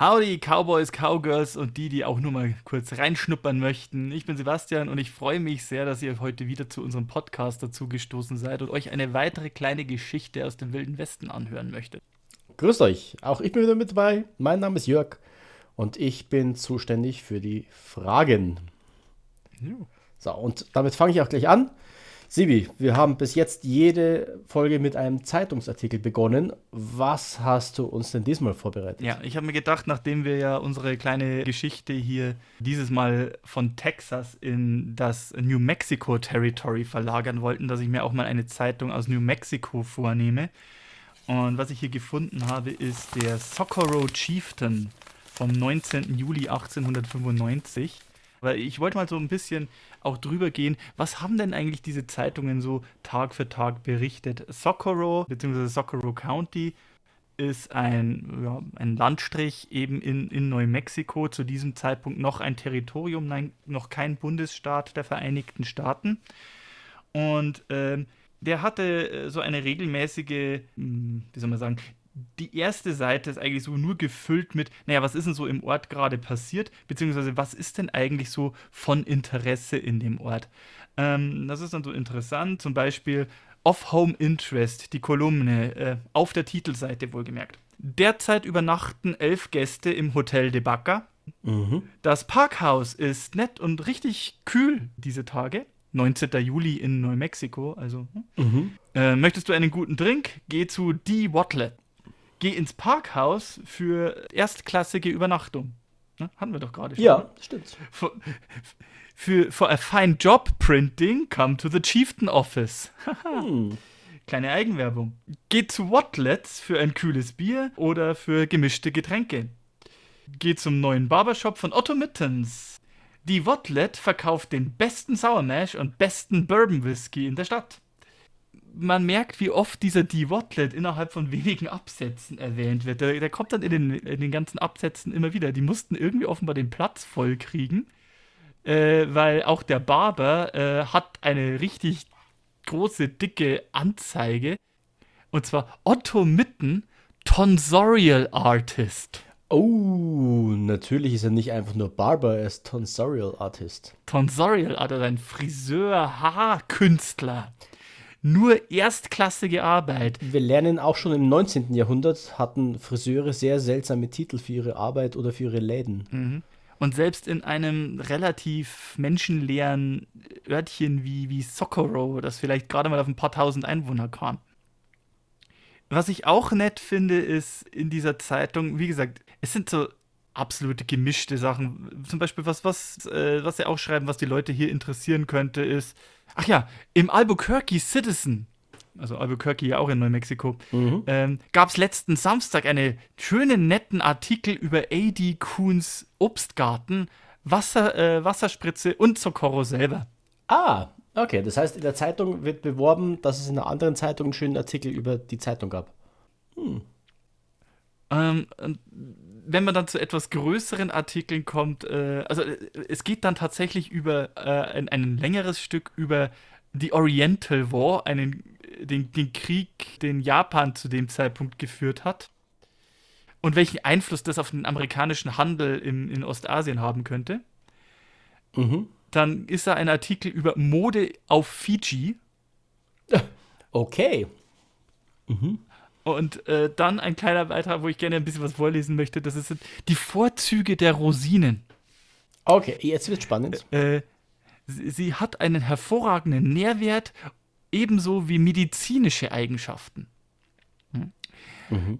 Howdy, Cowboys, Cowgirls und die, die auch nur mal kurz reinschnuppern möchten. Ich bin Sebastian und ich freue mich sehr, dass ihr heute wieder zu unserem Podcast dazu gestoßen seid und euch eine weitere kleine Geschichte aus dem Wilden Westen anhören möchtet. Grüßt euch, auch ich bin wieder mit dabei. Mein Name ist Jörg und ich bin zuständig für die Fragen. So, und damit fange ich auch gleich an. Sibi, wir haben bis jetzt jede Folge mit einem Zeitungsartikel begonnen. Was hast du uns denn diesmal vorbereitet? Ja, ich habe mir gedacht, nachdem wir ja unsere kleine Geschichte hier dieses Mal von Texas in das New Mexico Territory verlagern wollten, dass ich mir auch mal eine Zeitung aus New Mexico vornehme. Und was ich hier gefunden habe, ist der Socorro Chieftain vom 19. Juli 1895. Weil ich wollte mal so ein bisschen auch drüber gehen, was haben denn eigentlich diese Zeitungen so Tag für Tag berichtet? Socorro bzw. Socorro County ist ein, ja, ein Landstrich eben in, in Neumexiko, zu diesem Zeitpunkt noch ein Territorium, nein, noch kein Bundesstaat der Vereinigten Staaten. Und ähm, der hatte äh, so eine regelmäßige, hm, wie soll man sagen, die erste Seite ist eigentlich so nur gefüllt mit, naja, was ist denn so im Ort gerade passiert, beziehungsweise was ist denn eigentlich so von Interesse in dem Ort. Ähm, das ist dann so interessant, zum Beispiel Of Home Interest, die Kolumne, äh, auf der Titelseite wohlgemerkt. Derzeit übernachten elf Gäste im Hotel de Baca. Mhm. Das Parkhaus ist nett und richtig kühl diese Tage. 19. Juli in Neumexiko, also. Hm? Mhm. Äh, möchtest du einen guten Drink? Geh zu D. Watlet geh ins Parkhaus für erstklassige Übernachtung. Ne? Hatten wir doch gerade schon. Ja, ne? stimmt. For, für, for a fine job printing, come to the Chieftain Office. hm. Kleine Eigenwerbung. Geh zu Watlets für ein kühles Bier oder für gemischte Getränke. Geh zum neuen Barbershop von Otto Mittens. Die Watlet verkauft den besten Sour Mash und besten Bourbon Whisky in der Stadt man merkt, wie oft dieser D-Wotlet innerhalb von wenigen Absätzen erwähnt wird. Der, der kommt dann in den, in den, ganzen Absätzen immer wieder. Die mussten irgendwie offenbar den Platz voll kriegen, äh, weil auch der Barber äh, hat eine richtig große, dicke Anzeige. Und zwar Otto Mitten, Tonsorial Artist. Oh, natürlich ist er nicht einfach nur Barber, er ist Tonsorial Artist. Tonsorial Artist, ein Friseur, Haarkünstler nur erstklassige Arbeit. Wir lernen auch schon im 19. Jahrhundert hatten Friseure sehr seltsame Titel für ihre Arbeit oder für ihre Läden. Mhm. Und selbst in einem relativ menschenleeren Örtchen wie, wie Socorro, das vielleicht gerade mal auf ein paar tausend Einwohner kam. Was ich auch nett finde, ist in dieser Zeitung, wie gesagt, es sind so absolute gemischte Sachen. Zum Beispiel, was, was, äh, was sie auch schreiben, was die Leute hier interessieren könnte, ist, ach ja, im Albuquerque Citizen, also Albuquerque ja auch in Neumexiko, mhm. ähm, gab es letzten Samstag einen schönen, netten Artikel über A.D. Kuhns Obstgarten, Wasser, äh, Wasserspritze und Socorro selber. Ah, okay. Das heißt, in der Zeitung wird beworben, dass es in einer anderen Zeitung einen schönen Artikel über die Zeitung gab. Hm. Ähm, wenn man dann zu etwas größeren Artikeln kommt, äh, also äh, es geht dann tatsächlich über äh, ein, ein, längeres Stück über die Oriental War, einen, den, den Krieg, den Japan zu dem Zeitpunkt geführt hat und welchen Einfluss das auf den amerikanischen Handel im, in Ostasien haben könnte. Mhm. Dann ist da ein Artikel über Mode auf Fiji. Okay. Mhm. Und äh, dann ein kleiner Beitrag, wo ich gerne ein bisschen was vorlesen möchte. Das sind die Vorzüge der Rosinen. Okay, jetzt wird spannend. Äh, sie, sie, hat einen hervorragenden Nährwert, ebenso wie medizinische Eigenschaften. Hm? Mhm.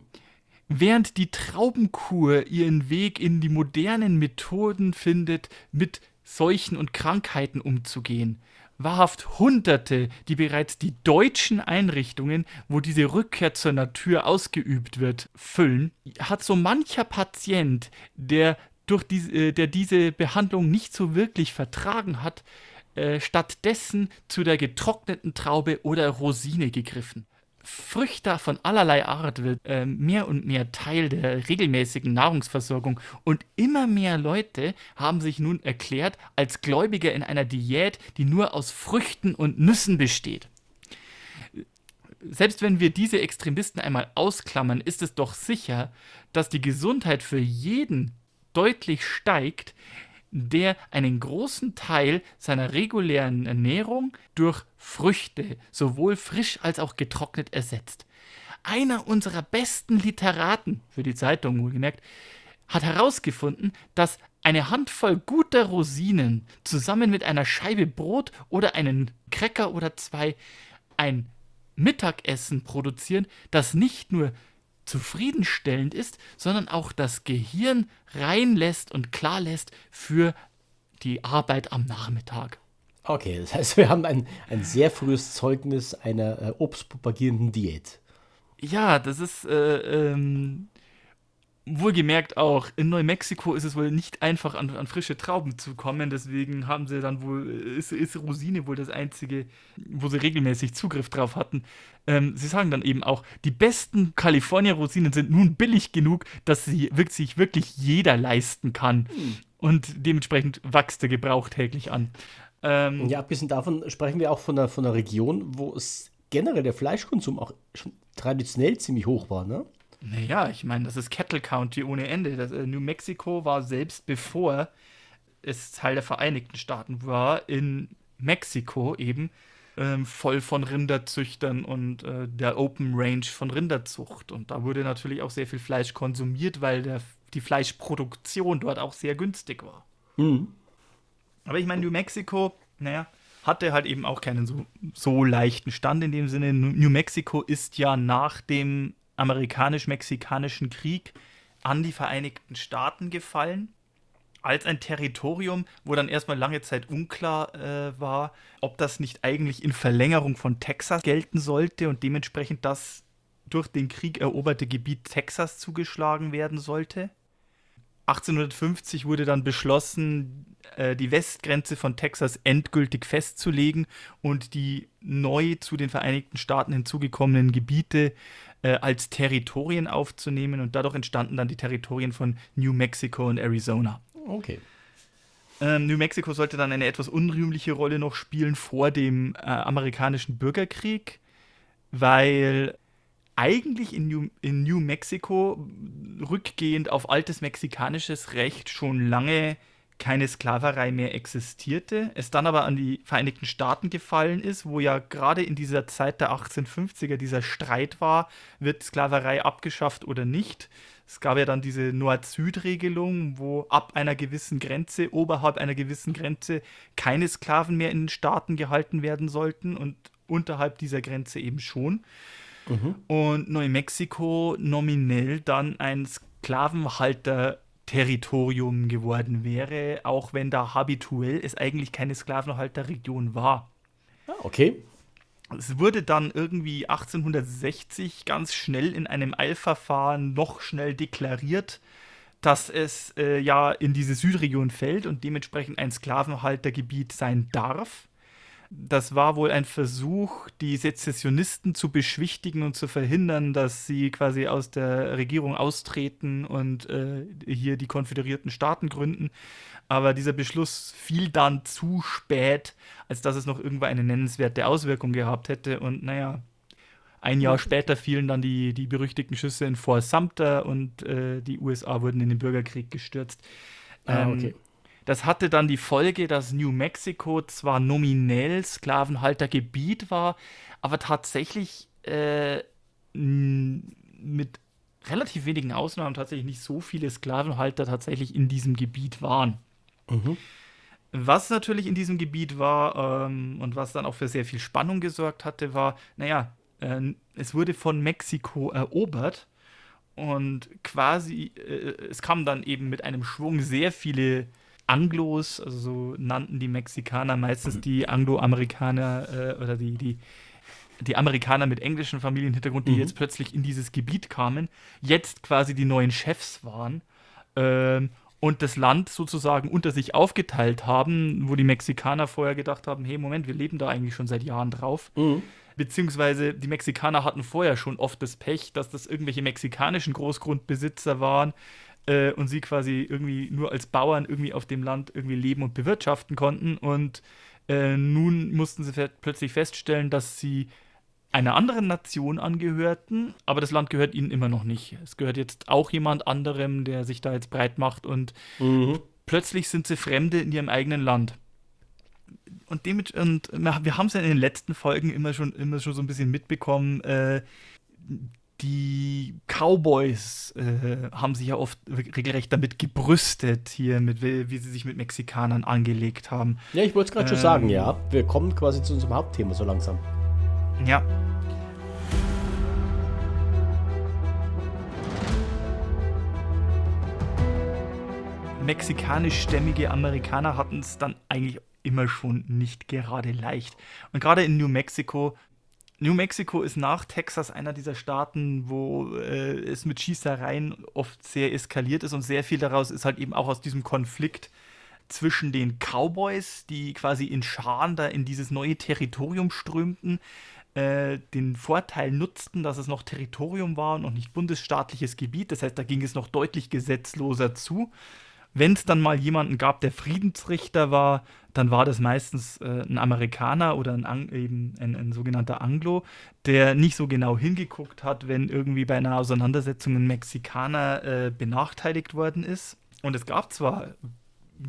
Während die Traubenkur ihren Weg in die modernen Methoden findet, mit Seuchen und Krankheiten umzugehen, wahrhaft Hunderte, die bereits die deutschen Einrichtungen, wo diese Rückkehr zur Natur ausgeübt wird, füllen, hat so mancher Patient, der durch diese, äh, der diese Behandlung nicht so wirklich vertragen hat, äh, stattdessen zu der getrockneten Traube oder Rosine gegriffen. Früchte von allerlei Art wird äh, mehr und mehr Teil der regelmäßigen Nahrungsversorgung und immer mehr Leute haben sich nun erklärt als Gläubiger in einer Diät, die nur aus Früchten und Nüssen besteht. Selbst wenn wir diese Extremisten einmal ausklammern, ist es doch sicher, dass die Gesundheit für jeden deutlich steigt, der einen großen Teil seiner regulären Ernährung durch Früchte, sowohl frisch als auch getrocknet, ersetzt. Einer unserer besten Literaten, für die Zeitung wohlgemerkt, hat herausgefunden, dass eine Handvoll guter Rosinen zusammen mit einer Scheibe Brot oder einen Cracker oder zwei ein Mittagessen produzieren, das nicht nur zufriedenstellend ist, sondern auch das Gehirn reinlässt und klar lässt für die Arbeit am Nachmittag. Okay, das heißt, wir haben ein, ein sehr frühes Zeugnis einer äh, obstpropagierenden Diät. Ja, das ist äh, ähm, wohlgemerkt auch, in Neumexiko ist es wohl nicht einfach an, an, frische Trauben zu kommen. Deswegen haben sie dann wohl, ist, ist Rosine wohl das einzige, wo sie regelmäßig Zugriff drauf hatten. Ähm, sie sagen dann eben auch, die besten California-Rosinen sind nun billig genug, dass sie sich wirklich jeder leisten kann. Hm. Und dementsprechend wächst der Gebrauch täglich an. Ähm, ja, abgesehen davon sprechen wir auch von einer, von einer Region, wo es generell der Fleischkonsum auch schon traditionell ziemlich hoch war, ne? Naja, ich meine, das ist Cattle County ohne Ende. Das, äh, New Mexico war selbst bevor es Teil der Vereinigten Staaten war, in Mexiko eben ähm, voll von Rinderzüchtern und äh, der Open Range von Rinderzucht. Und da wurde natürlich auch sehr viel Fleisch konsumiert, weil der, die Fleischproduktion dort auch sehr günstig war. Mhm. Aber ich meine, New Mexico, naja, hatte halt eben auch keinen so, so leichten Stand in dem Sinne. New Mexico ist ja nach dem amerikanisch-mexikanischen Krieg an die Vereinigten Staaten gefallen. Als ein Territorium, wo dann erstmal lange Zeit unklar äh, war, ob das nicht eigentlich in Verlängerung von Texas gelten sollte und dementsprechend das durch den Krieg eroberte Gebiet Texas zugeschlagen werden sollte. 1850 wurde dann beschlossen, äh, die Westgrenze von Texas endgültig festzulegen und die neu zu den Vereinigten Staaten hinzugekommenen Gebiete äh, als Territorien aufzunehmen und dadurch entstanden dann die Territorien von New Mexico und Arizona. Okay. Ähm, New Mexico sollte dann eine etwas unrühmliche Rolle noch spielen vor dem äh, amerikanischen Bürgerkrieg, weil eigentlich in New, in New Mexico rückgehend auf altes mexikanisches Recht schon lange keine Sklaverei mehr existierte, es dann aber an die Vereinigten Staaten gefallen ist, wo ja gerade in dieser Zeit der 1850er dieser Streit war, wird Sklaverei abgeschafft oder nicht. Es gab ja dann diese Nord-Süd-Regelung, wo ab einer gewissen Grenze, oberhalb einer gewissen Grenze, keine Sklaven mehr in den Staaten gehalten werden sollten und unterhalb dieser Grenze eben schon. Mhm. Und Neumexiko nominell dann ein Sklavenhalter Territorium geworden wäre, auch wenn da habituell es eigentlich keine Sklavenhalterregion war. Ah, okay. Es wurde dann irgendwie 1860 ganz schnell in einem Eilverfahren noch schnell deklariert, dass es äh, ja in diese Südregion fällt und dementsprechend ein Sklavenhaltergebiet sein darf. Das war wohl ein Versuch, die Sezessionisten zu beschwichtigen und zu verhindern, dass sie quasi aus der Regierung austreten und äh, hier die konföderierten Staaten gründen. Aber dieser Beschluss fiel dann zu spät, als dass es noch irgendwo eine nennenswerte Auswirkung gehabt hätte. Und naja, ein Jahr später fielen dann die, die berüchtigten Schüsse in Fort Sumter und äh, die USA wurden in den Bürgerkrieg gestürzt. Ah, ähm, okay. Das hatte dann die Folge, dass New Mexico zwar nominell Sklavenhaltergebiet war, aber tatsächlich äh, mit relativ wenigen Ausnahmen tatsächlich nicht so viele Sklavenhalter tatsächlich in diesem Gebiet waren. Mhm. Was natürlich in diesem Gebiet war ähm, und was dann auch für sehr viel Spannung gesorgt hatte, war, naja, äh, es wurde von Mexiko erobert und quasi, äh, es kam dann eben mit einem Schwung sehr viele Anglos, also so nannten die Mexikaner meistens die Angloamerikaner äh, oder die, die, die Amerikaner mit englischem Familienhintergrund, die mhm. jetzt plötzlich in dieses Gebiet kamen, jetzt quasi die neuen Chefs waren. Ähm, und das Land sozusagen unter sich aufgeteilt haben, wo die Mexikaner vorher gedacht haben, hey Moment, wir leben da eigentlich schon seit Jahren drauf. Mhm. Beziehungsweise die Mexikaner hatten vorher schon oft das Pech, dass das irgendwelche mexikanischen Großgrundbesitzer waren äh, und sie quasi irgendwie nur als Bauern irgendwie auf dem Land irgendwie leben und bewirtschaften konnten. Und äh, nun mussten sie plötzlich feststellen, dass sie einer anderen Nation angehörten, aber das Land gehört ihnen immer noch nicht. Es gehört jetzt auch jemand anderem, der sich da jetzt breit macht und mhm. plötzlich sind sie Fremde in ihrem eigenen Land. Und, dem, und wir haben es ja in den letzten Folgen immer schon, immer schon so ein bisschen mitbekommen, äh, die Cowboys äh, haben sich ja oft regelrecht damit gebrüstet, hier, mit, wie sie sich mit Mexikanern angelegt haben. Ja, ich wollte es gerade ähm, schon sagen, ja. Wir kommen quasi zu unserem Hauptthema so langsam. Ja. Mexikanischstämmige Amerikaner hatten es dann eigentlich immer schon nicht gerade leicht. Und gerade in New Mexico New Mexico ist nach Texas einer dieser Staaten, wo äh, es mit Schießereien oft sehr eskaliert ist und sehr viel daraus ist halt eben auch aus diesem Konflikt zwischen den Cowboys, die quasi in Scharen da in dieses neue Territorium strömten, äh, den Vorteil nutzten, dass es noch Territorium war und noch nicht bundesstaatliches Gebiet. Das heißt, da ging es noch deutlich gesetzloser zu. Wenn es dann mal jemanden gab, der Friedensrichter war, dann war das meistens äh, ein Amerikaner oder ein, eben ein, ein, sogenannter Anglo, der nicht so genau hingeguckt hat, wenn irgendwie bei einer Auseinandersetzung ein Mexikaner äh, benachteiligt worden ist. Und es gab zwar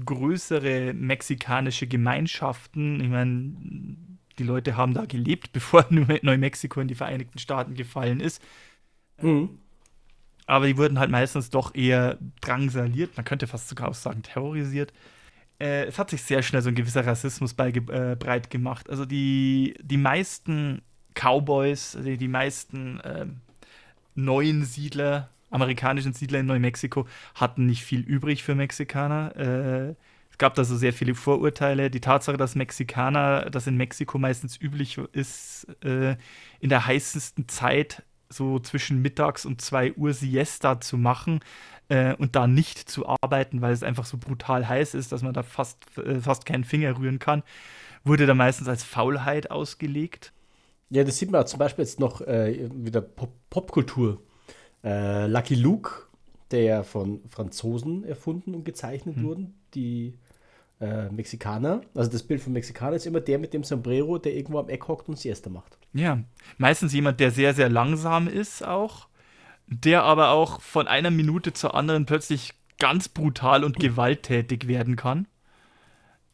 größere mexikanische Gemeinschaften, ich meine, die Leute haben da gelebt, bevor Neumexiko in die Vereinigten Staaten gefallen ist. Mhm. Aber die wurden halt meistens doch eher drangsaliert, man könnte fast sogar auch sagen terrorisiert. Äh, es hat sich sehr schnell so ein gewisser Rassismus äh, breit gemacht. Also die, die meisten Cowboys, die, die meisten äh, neuen Siedler, amerikanischen Siedler in Neumexiko, hatten nicht viel übrig für Mexikaner. Äh, gab da so sehr viele Vorurteile. Die Tatsache, dass Mexikaner, dass in Mexiko meistens üblich ist, äh, in der heißesten Zeit so zwischen mittags und 2 Uhr Siesta zu machen äh, und da nicht zu arbeiten, weil es einfach so brutal heiß ist, dass man da fast, äh, fast keinen Finger rühren kann, wurde da meistens als Faulheit ausgelegt. Ja, das sieht man zum Beispiel jetzt noch äh, wieder Pop Popkultur. Äh, Lucky Luke, der von Franzosen erfunden und gezeichnet hm. wurden, die äh, Mexikaner. Also das Bild von Mexikaner ist immer der mit dem Sombrero, der irgendwo am Eck hockt und Siesta macht. Ja, meistens jemand, der sehr, sehr langsam ist auch, der aber auch von einer Minute zur anderen plötzlich ganz brutal und gewalttätig werden kann.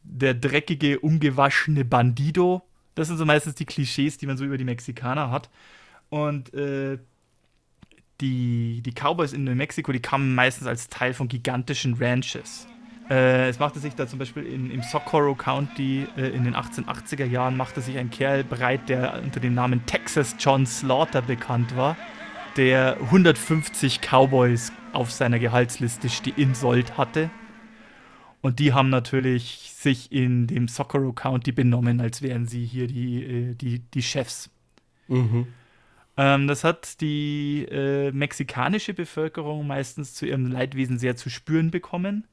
Der dreckige, ungewaschene Bandido. Das sind so meistens die Klischees, die man so über die Mexikaner hat. Und äh, die, die Cowboys in New Mexico, die kamen meistens als Teil von gigantischen Ranches. Äh, es machte sich da zum Beispiel in, im Socorro County äh, in den 1880er Jahren machte sich ein Kerl breit, der unter dem Namen Texas John Slaughter bekannt war, der 150 Cowboys auf seiner Gehaltsliste in Sold hatte. Und die haben natürlich sich in dem Socorro County benommen, als wären sie hier die, äh, die, die Chefs. Mhm. Ähm, das hat die äh, mexikanische Bevölkerung meistens zu ihrem Leidwesen sehr zu spüren bekommen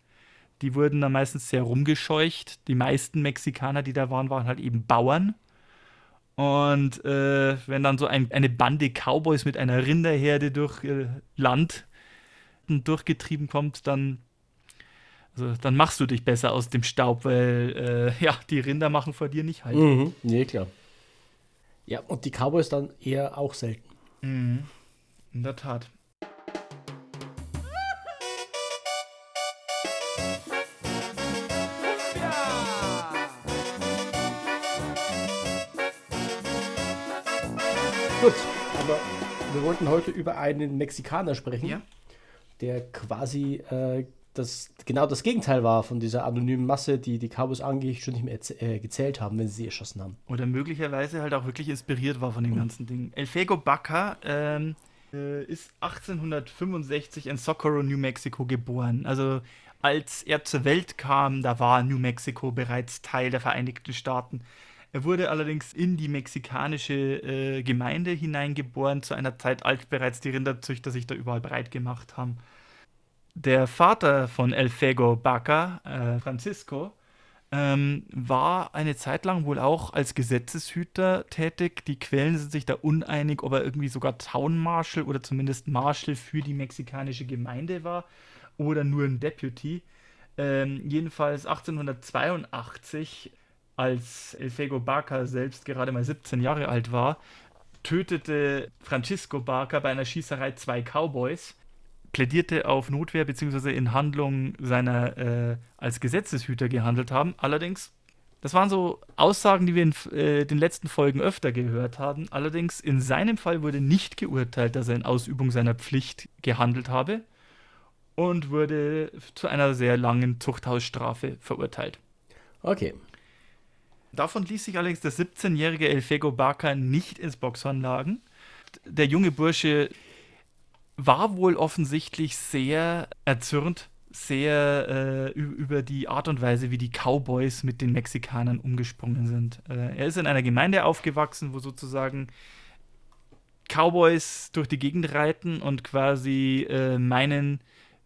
die wurden dann meistens sehr rumgescheucht. Die meisten Mexikaner, die da waren, waren halt eben Bauern. Und äh, wenn dann so ein, eine Bande Cowboys mit einer Rinderherde durch äh, Land durchgetrieben kommt, dann, also, dann machst du dich besser aus dem Staub, weil äh, ja, die Rinder machen vor dir nicht halt. Mhm. Nee, klar. Ja, und die Cowboys dann eher auch selten. Mhm. In der Tat. Gut, aber wir wollten heute über einen Mexikaner sprechen, ja. der quasi äh, das, genau das Gegenteil war von dieser anonymen Masse, die die Cowboys eigentlich schon nicht mehr äh, gezählt haben, wenn sie sie erschossen haben. Oder möglicherweise halt auch wirklich inspiriert war von dem ganzen Ding. El Fego Baca ähm, äh, ist 1865 in Socorro, New Mexico geboren. Also als er zur Welt kam, da war New Mexico bereits Teil der Vereinigten Staaten. Er wurde allerdings in die mexikanische äh, Gemeinde hineingeboren, zu einer Zeit, als bereits die Rinderzüchter sich da überall breit gemacht haben. Der Vater von El Fego Baca, äh, Francisco, ähm, war eine Zeit lang wohl auch als Gesetzeshüter tätig. Die Quellen sind sich da uneinig, ob er irgendwie sogar Town Marshal oder zumindest Marshal für die mexikanische Gemeinde war oder nur ein Deputy. Ähm, jedenfalls 1882, als El Fego Baca selbst gerade mal 17 Jahre alt war, tötete Francisco Barker bei einer Schießerei zwei Cowboys, plädierte auf Notwehr bzw. in Handlung seiner äh, als Gesetzeshüter gehandelt haben. Allerdings, das waren so Aussagen, die wir in äh, den letzten Folgen öfter gehört haben. Allerdings in seinem Fall wurde nicht geurteilt, dass er in Ausübung seiner Pflicht gehandelt habe und wurde zu einer sehr langen Zuchthausstrafe verurteilt. Okay. Davon ließ sich allerdings der 17-jährige Elfego Barker nicht ins Boxhorn lagen. Der junge Bursche war wohl offensichtlich sehr erzürnt, sehr äh, über die Art und Weise, wie die Cowboys mit den Mexikanern umgesprungen sind. Äh, er ist in einer Gemeinde aufgewachsen, wo sozusagen Cowboys durch die Gegend reiten und quasi äh, meinen,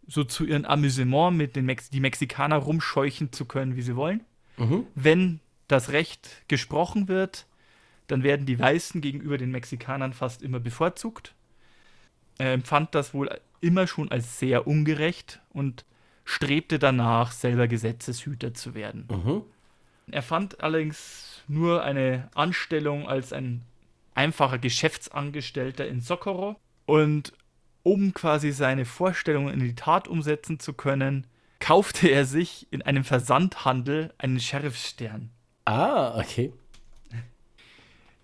so zu ihrem Amüsement mit den Mex die Mexikaner rumscheuchen zu können, wie sie wollen. Mhm. Wenn das Recht gesprochen wird, dann werden die Weißen gegenüber den Mexikanern fast immer bevorzugt. Er empfand das wohl immer schon als sehr ungerecht und strebte danach, selber Gesetzeshüter zu werden. Mhm. Er fand allerdings nur eine Anstellung als ein einfacher Geschäftsangestellter in Socorro und um quasi seine Vorstellungen in die Tat umsetzen zu können, kaufte er sich in einem Versandhandel einen Sheriffsstern. Ah, okay.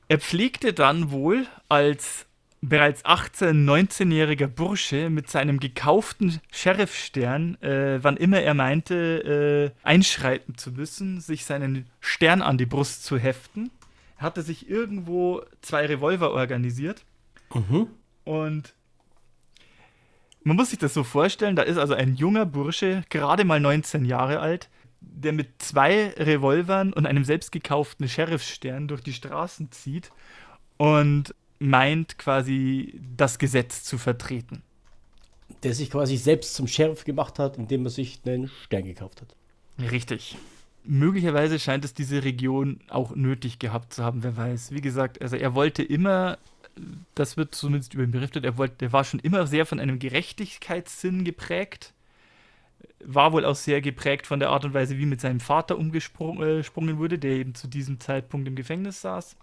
Er pflegte dann wohl als bereits 18-, 19-jähriger Bursche mit seinem gekauften Sheriffstern, äh, wann immer er meinte, äh, einschreiten zu müssen, sich seinen Stern an die Brust zu heften. Er hatte sich irgendwo zwei Revolver organisiert. Mhm. Und man muss sich das so vorstellen, da ist also ein junger Bursche, gerade mal 19 Jahre alt, der mit zwei Revolvern und einem selbst gekauften Sheriffsstern durch die Straßen zieht und meint quasi das Gesetz zu vertreten. Der sich quasi selbst zum Sheriff gemacht hat, indem er sich einen Stern gekauft hat. Richtig. Möglicherweise scheint es diese Region auch nötig gehabt zu haben, wer weiß. Wie gesagt, also er wollte immer, das wird zumindest über ihn berichtet, er, wollte, er war schon immer sehr von einem Gerechtigkeitssinn geprägt war wohl auch sehr geprägt von der Art und Weise, wie mit seinem Vater umgesprungen äh, wurde, der eben zu diesem Zeitpunkt im Gefängnis saß.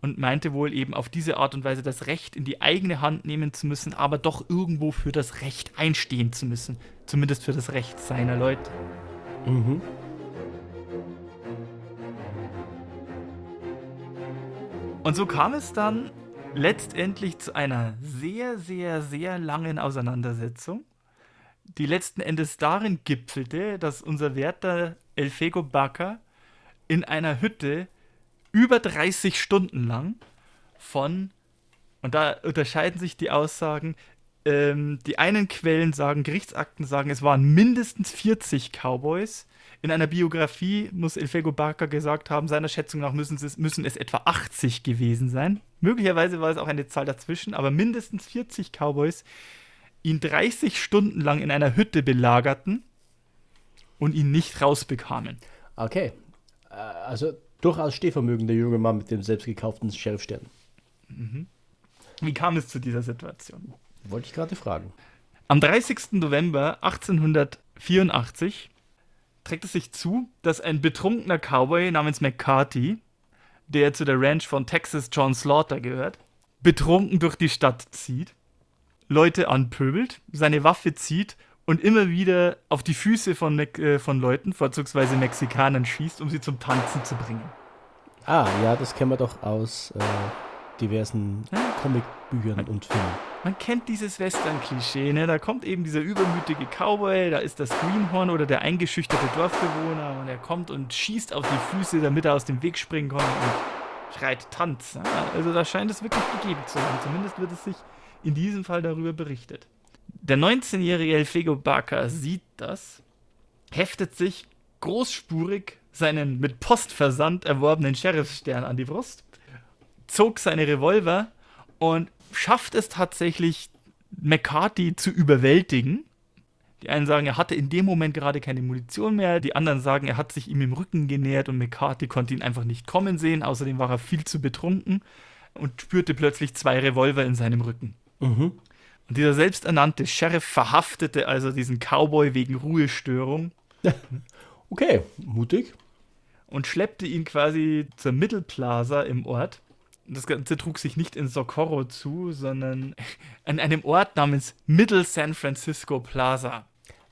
Und meinte wohl eben auf diese Art und Weise das Recht in die eigene Hand nehmen zu müssen, aber doch irgendwo für das Recht einstehen zu müssen. Zumindest für das Recht seiner Leute. Mhm. Und so kam es dann letztendlich zu einer sehr, sehr, sehr langen Auseinandersetzung die letzten Endes darin gipfelte, dass unser werter Elfego Baca in einer Hütte über 30 Stunden lang von, und da unterscheiden sich die Aussagen, ähm, die einen Quellen sagen, Gerichtsakten sagen, es waren mindestens 40 Cowboys. In einer Biografie muss Elfego Baca gesagt haben, seiner Schätzung nach müssen es, müssen es etwa 80 gewesen sein. Möglicherweise war es auch eine Zahl dazwischen, aber mindestens 40 Cowboys, ihn 30 Stunden lang in einer Hütte belagerten und ihn nicht rausbekamen. Okay. Äh, also durchaus Stehvermögen, der junge Mann mit dem selbst gekauften Sheriffstern. Mhm. Wie kam es zu dieser Situation? Wollte ich gerade fragen. Am 30. November 1884 trägt es sich zu, dass ein betrunkener Cowboy namens McCarthy, der zu der Ranch von Texas John Slaughter gehört, betrunken durch die Stadt zieht Leute anpöbelt, seine Waffe zieht und immer wieder auf die Füße von, Me äh, von Leuten, vorzugsweise Mexikanern, schießt, um sie zum Tanzen zu bringen. Ah, ja, das kennen wir doch aus äh, diversen ja. Comicbüchern und Filmen. Man kennt dieses Western-Klischee, ne? Da kommt eben dieser übermütige Cowboy, da ist das Greenhorn oder der eingeschüchterte Dorfbewohner und er kommt und schießt auf die Füße, damit er aus dem Weg springen kann und schreit Tanz. Ja? Also da scheint es wirklich gegeben zu haben. Zumindest wird es sich in diesem Fall darüber berichtet. Der 19-jährige Elfego Barker sieht das, heftet sich großspurig seinen mit Postversand erworbenen Sheriffsstern an die Brust, zog seine Revolver und schafft es tatsächlich, McCarthy zu überwältigen, Die einen sagen, er hatte in dem Moment gerade keine Munition mehr. Die anderen sagen, er hat sich ihm im Rücken genähert und McCarthy konnte ihn einfach nicht kommen sehen. Außerdem war er viel zu betrunken und spürte plötzlich zwei Revolver in seinem Rücken. Mhm. Und dieser selbsternannte Sheriff verhaftete also diesen Cowboy wegen Ruhestörung. okay, mutig. Und schleppte ihn quasi zur Mittelplaza im Ort. Das Ganze trug sich nicht in Socorro zu, sondern an einem Ort namens Middle San Francisco Plaza.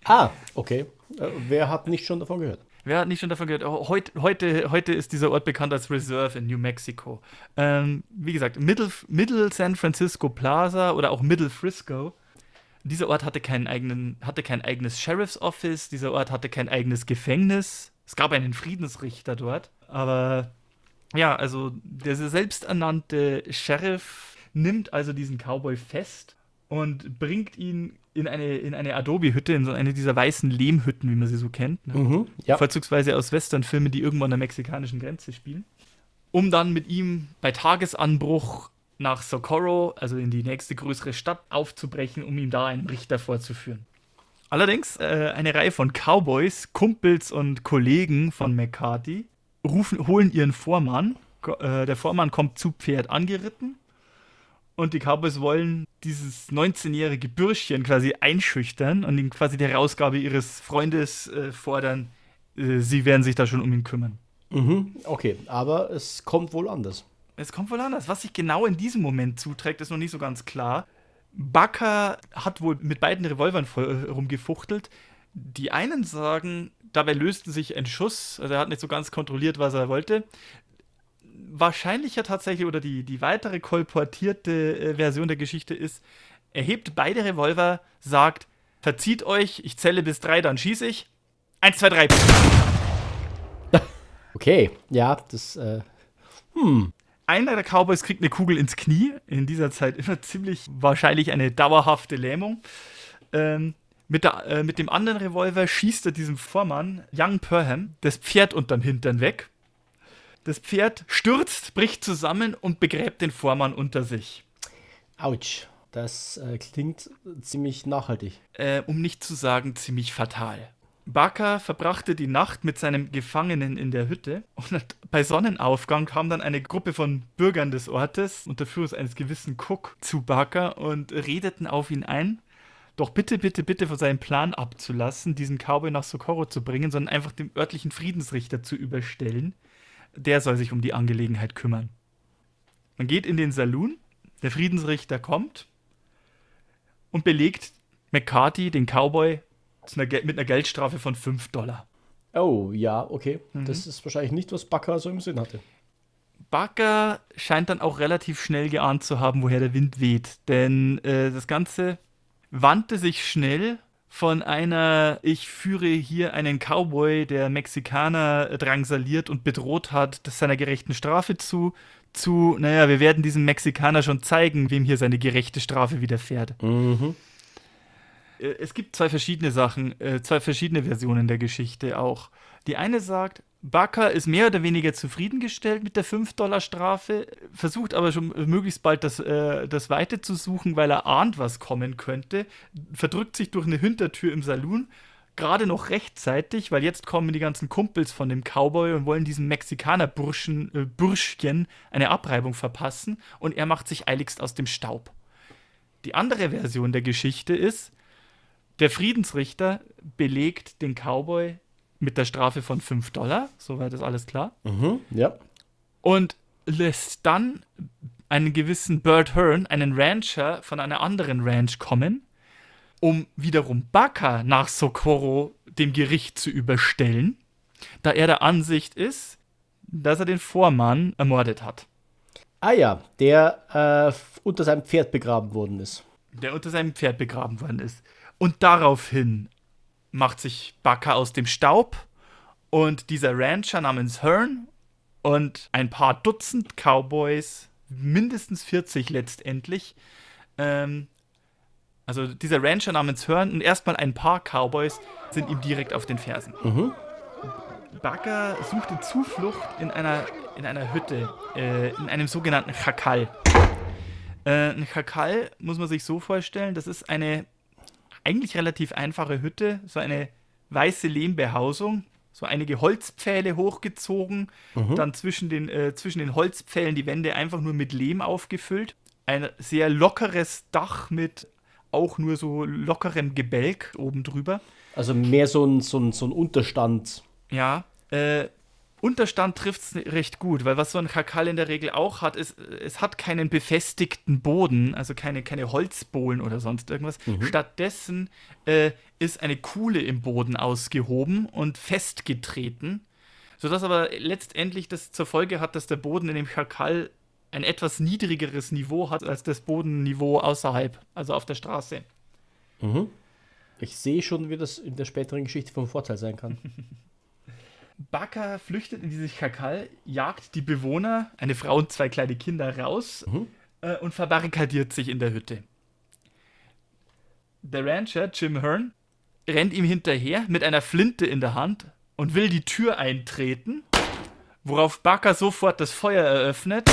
Ah, okay. Äh, wer hat nicht schon davon gehört? Wer hat nicht schon davon gehört? Oh, heute, heute, heute ist dieser Ort bekannt als Reserve in New Mexico. Ähm, wie gesagt, Middle, Middle San Francisco Plaza oder auch Middle Frisco. Dieser Ort hatte, keinen eigenen, hatte kein eigenes Sheriff's Office, dieser Ort hatte kein eigenes Gefängnis. Es gab einen Friedensrichter dort, aber ja, also der selbsternannte Sheriff nimmt also diesen Cowboy fest und bringt ihn in eine, in eine Adobe-Hütte, in so eine dieser weißen Lehmhütten, wie man sie so kennt. Ne? Mhm, ja. Vorzugsweise aus Westernfilmen, die irgendwo an der mexikanischen Grenze spielen. Um dann mit ihm bei Tagesanbruch nach Socorro, also in die nächste größere Stadt, aufzubrechen, um ihm da einen Richter vorzuführen. Allerdings, äh, eine Reihe von Cowboys, Kumpels und Kollegen von McCarthy rufen, holen ihren Vormann. Äh, der Vormann kommt zu Pferd angeritten und die Cowboys wollen dieses 19-jährige Bürschchen quasi einschüchtern und ihm quasi die Herausgabe ihres Freundes äh, fordern. Äh, sie werden sich da schon um ihn kümmern. Mhm, okay, aber es kommt wohl anders. Es kommt wohl anders. Was sich genau in diesem Moment zuträgt, ist noch nicht so ganz klar. Bakker hat wohl mit beiden Revolvern rumgefuchtelt. Die einen sagen, dabei löste sich ein Schuss, also er hat nicht so ganz kontrolliert, was er wollte wahrscheinlicher tatsächlich oder die, die weitere kolportierte äh, Version der Geschichte ist, er hebt beide Revolver, sagt, verzieht euch, ich zähle bis drei, dann schieße ich. Eins, zwei, drei. Okay, ja, das, äh, hm. Einer der Cowboys kriegt eine Kugel ins Knie, in dieser Zeit immer ziemlich wahrscheinlich eine dauerhafte Lähmung. Ähm, mit, der, äh, mit dem anderen Revolver schießt er diesem Vormann, Young Perham, das Pferd unterm Hintern weg. Das Pferd stürzt, bricht zusammen und begräbt den Vormann unter sich. Autsch, das äh, klingt ziemlich nachhaltig. Äh, um nicht zu sagen, ziemlich fatal. Baka verbrachte die Nacht mit seinem Gefangenen in der Hütte und bei Sonnenaufgang kam dann eine Gruppe von Bürgern des Ortes unter Führung eines gewissen Cook zu Baka und redeten auf ihn ein, doch bitte, bitte, bitte von seinem Plan abzulassen, diesen Cowboy nach Socorro zu bringen, sondern einfach dem örtlichen Friedensrichter zu überstellen der soll sich um die Angelegenheit kümmern. Man geht in den Saloon, der Friedensrichter kommt und belegt McCarthy, den Cowboy, mit einer Geldstrafe von 5 Dollar. Oh, ja, okay. Mhm. Das ist wahrscheinlich nicht, was Bakker so im Sinn hatte. Bakker scheint dann auch relativ schnell geahnt zu haben, woher der Wind weht. Denn äh, das Ganze wandte sich schnell von einer, ich führe hier einen Cowboy, der Mexikaner drangsaliert und bedroht hat, seiner gerechten Strafe zu, zu, naja, wir werden diesem Mexikaner schon zeigen, wem hier seine gerechte Strafe widerfährt. Mhm. Äh, es gibt zwei verschiedene Sachen, äh, zwei verschiedene Versionen der Geschichte auch. Die eine sagt, Bakker ist mehr oder weniger zufriedengestellt mit der 5-Dollar-Strafe, versucht aber schon möglichst bald das, äh, das Weite zu suchen, weil er ahnt, was kommen könnte, verdrückt sich durch eine Hintertür im Saloon, gerade noch rechtzeitig, weil jetzt kommen die ganzen Kumpels von dem Cowboy und wollen diesem Mexikaner-Burschen, äh, Bürschchen eine Abreibung verpassen und er macht sich eiligst aus dem Staub. Die andere Version der Geschichte ist, der Friedensrichter belegt den Cowboy mit der Strafe von 5 Dollar, soweit ist alles klar. Mhm, ja. Und lässt dann einen gewissen Bert Hearn, einen Rancher von einer anderen Ranch kommen, um wiederum Baka nach Socorro dem Gericht zu überstellen, da er der Ansicht ist, dass er den Vormann ermordet hat. Ah ja, der äh, unter seinem Pferd begraben worden ist. Der unter seinem Pferd begraben worden ist. Und daraufhin macht sich Baka aus dem Staub und dieser Rancher namens Hearn und ein paar Dutzend Cowboys, mindestens 40 letztendlich, ähm, also dieser Rancher namens Hearn und erstmal ein paar Cowboys sind ihm direkt auf den Fersen. Mhm. Baka suchte Zuflucht in einer, in einer Hütte, äh, in einem sogenannten Chakal. Äh, ein Chakal muss man sich so vorstellen, das ist eine eigentlich relativ einfache Hütte, so eine weiße Lehmbehausung, so einige Holzpfähle hochgezogen, mhm. dann zwischen den, äh, zwischen den Holzpfählen die Wände einfach nur mit Lehm aufgefüllt. Ein sehr lockeres Dach mit auch nur so lockerem Gebälk oben drüber. Also mehr so ein, so ein, so ein Unterstand. Ja, äh, Unterstand trifft es recht gut, weil was so ein Kakal in der Regel auch hat, ist, es hat keinen befestigten Boden, also keine, keine Holzbohlen oder sonst irgendwas. Mhm. Stattdessen äh, ist eine Kuhle im Boden ausgehoben und festgetreten, sodass aber letztendlich das zur Folge hat, dass der Boden in dem Kakal ein etwas niedrigeres Niveau hat als das Bodenniveau außerhalb, also auf der Straße. Mhm. Ich sehe schon, wie das in der späteren Geschichte vom Vorteil sein kann. Baka flüchtet in dieses Kakal, jagt die Bewohner, eine Frau und zwei kleine Kinder, raus mhm. äh, und verbarrikadiert sich in der Hütte. Der Rancher, Jim Hearn, rennt ihm hinterher mit einer Flinte in der Hand und will die Tür eintreten, worauf Baka sofort das Feuer eröffnet,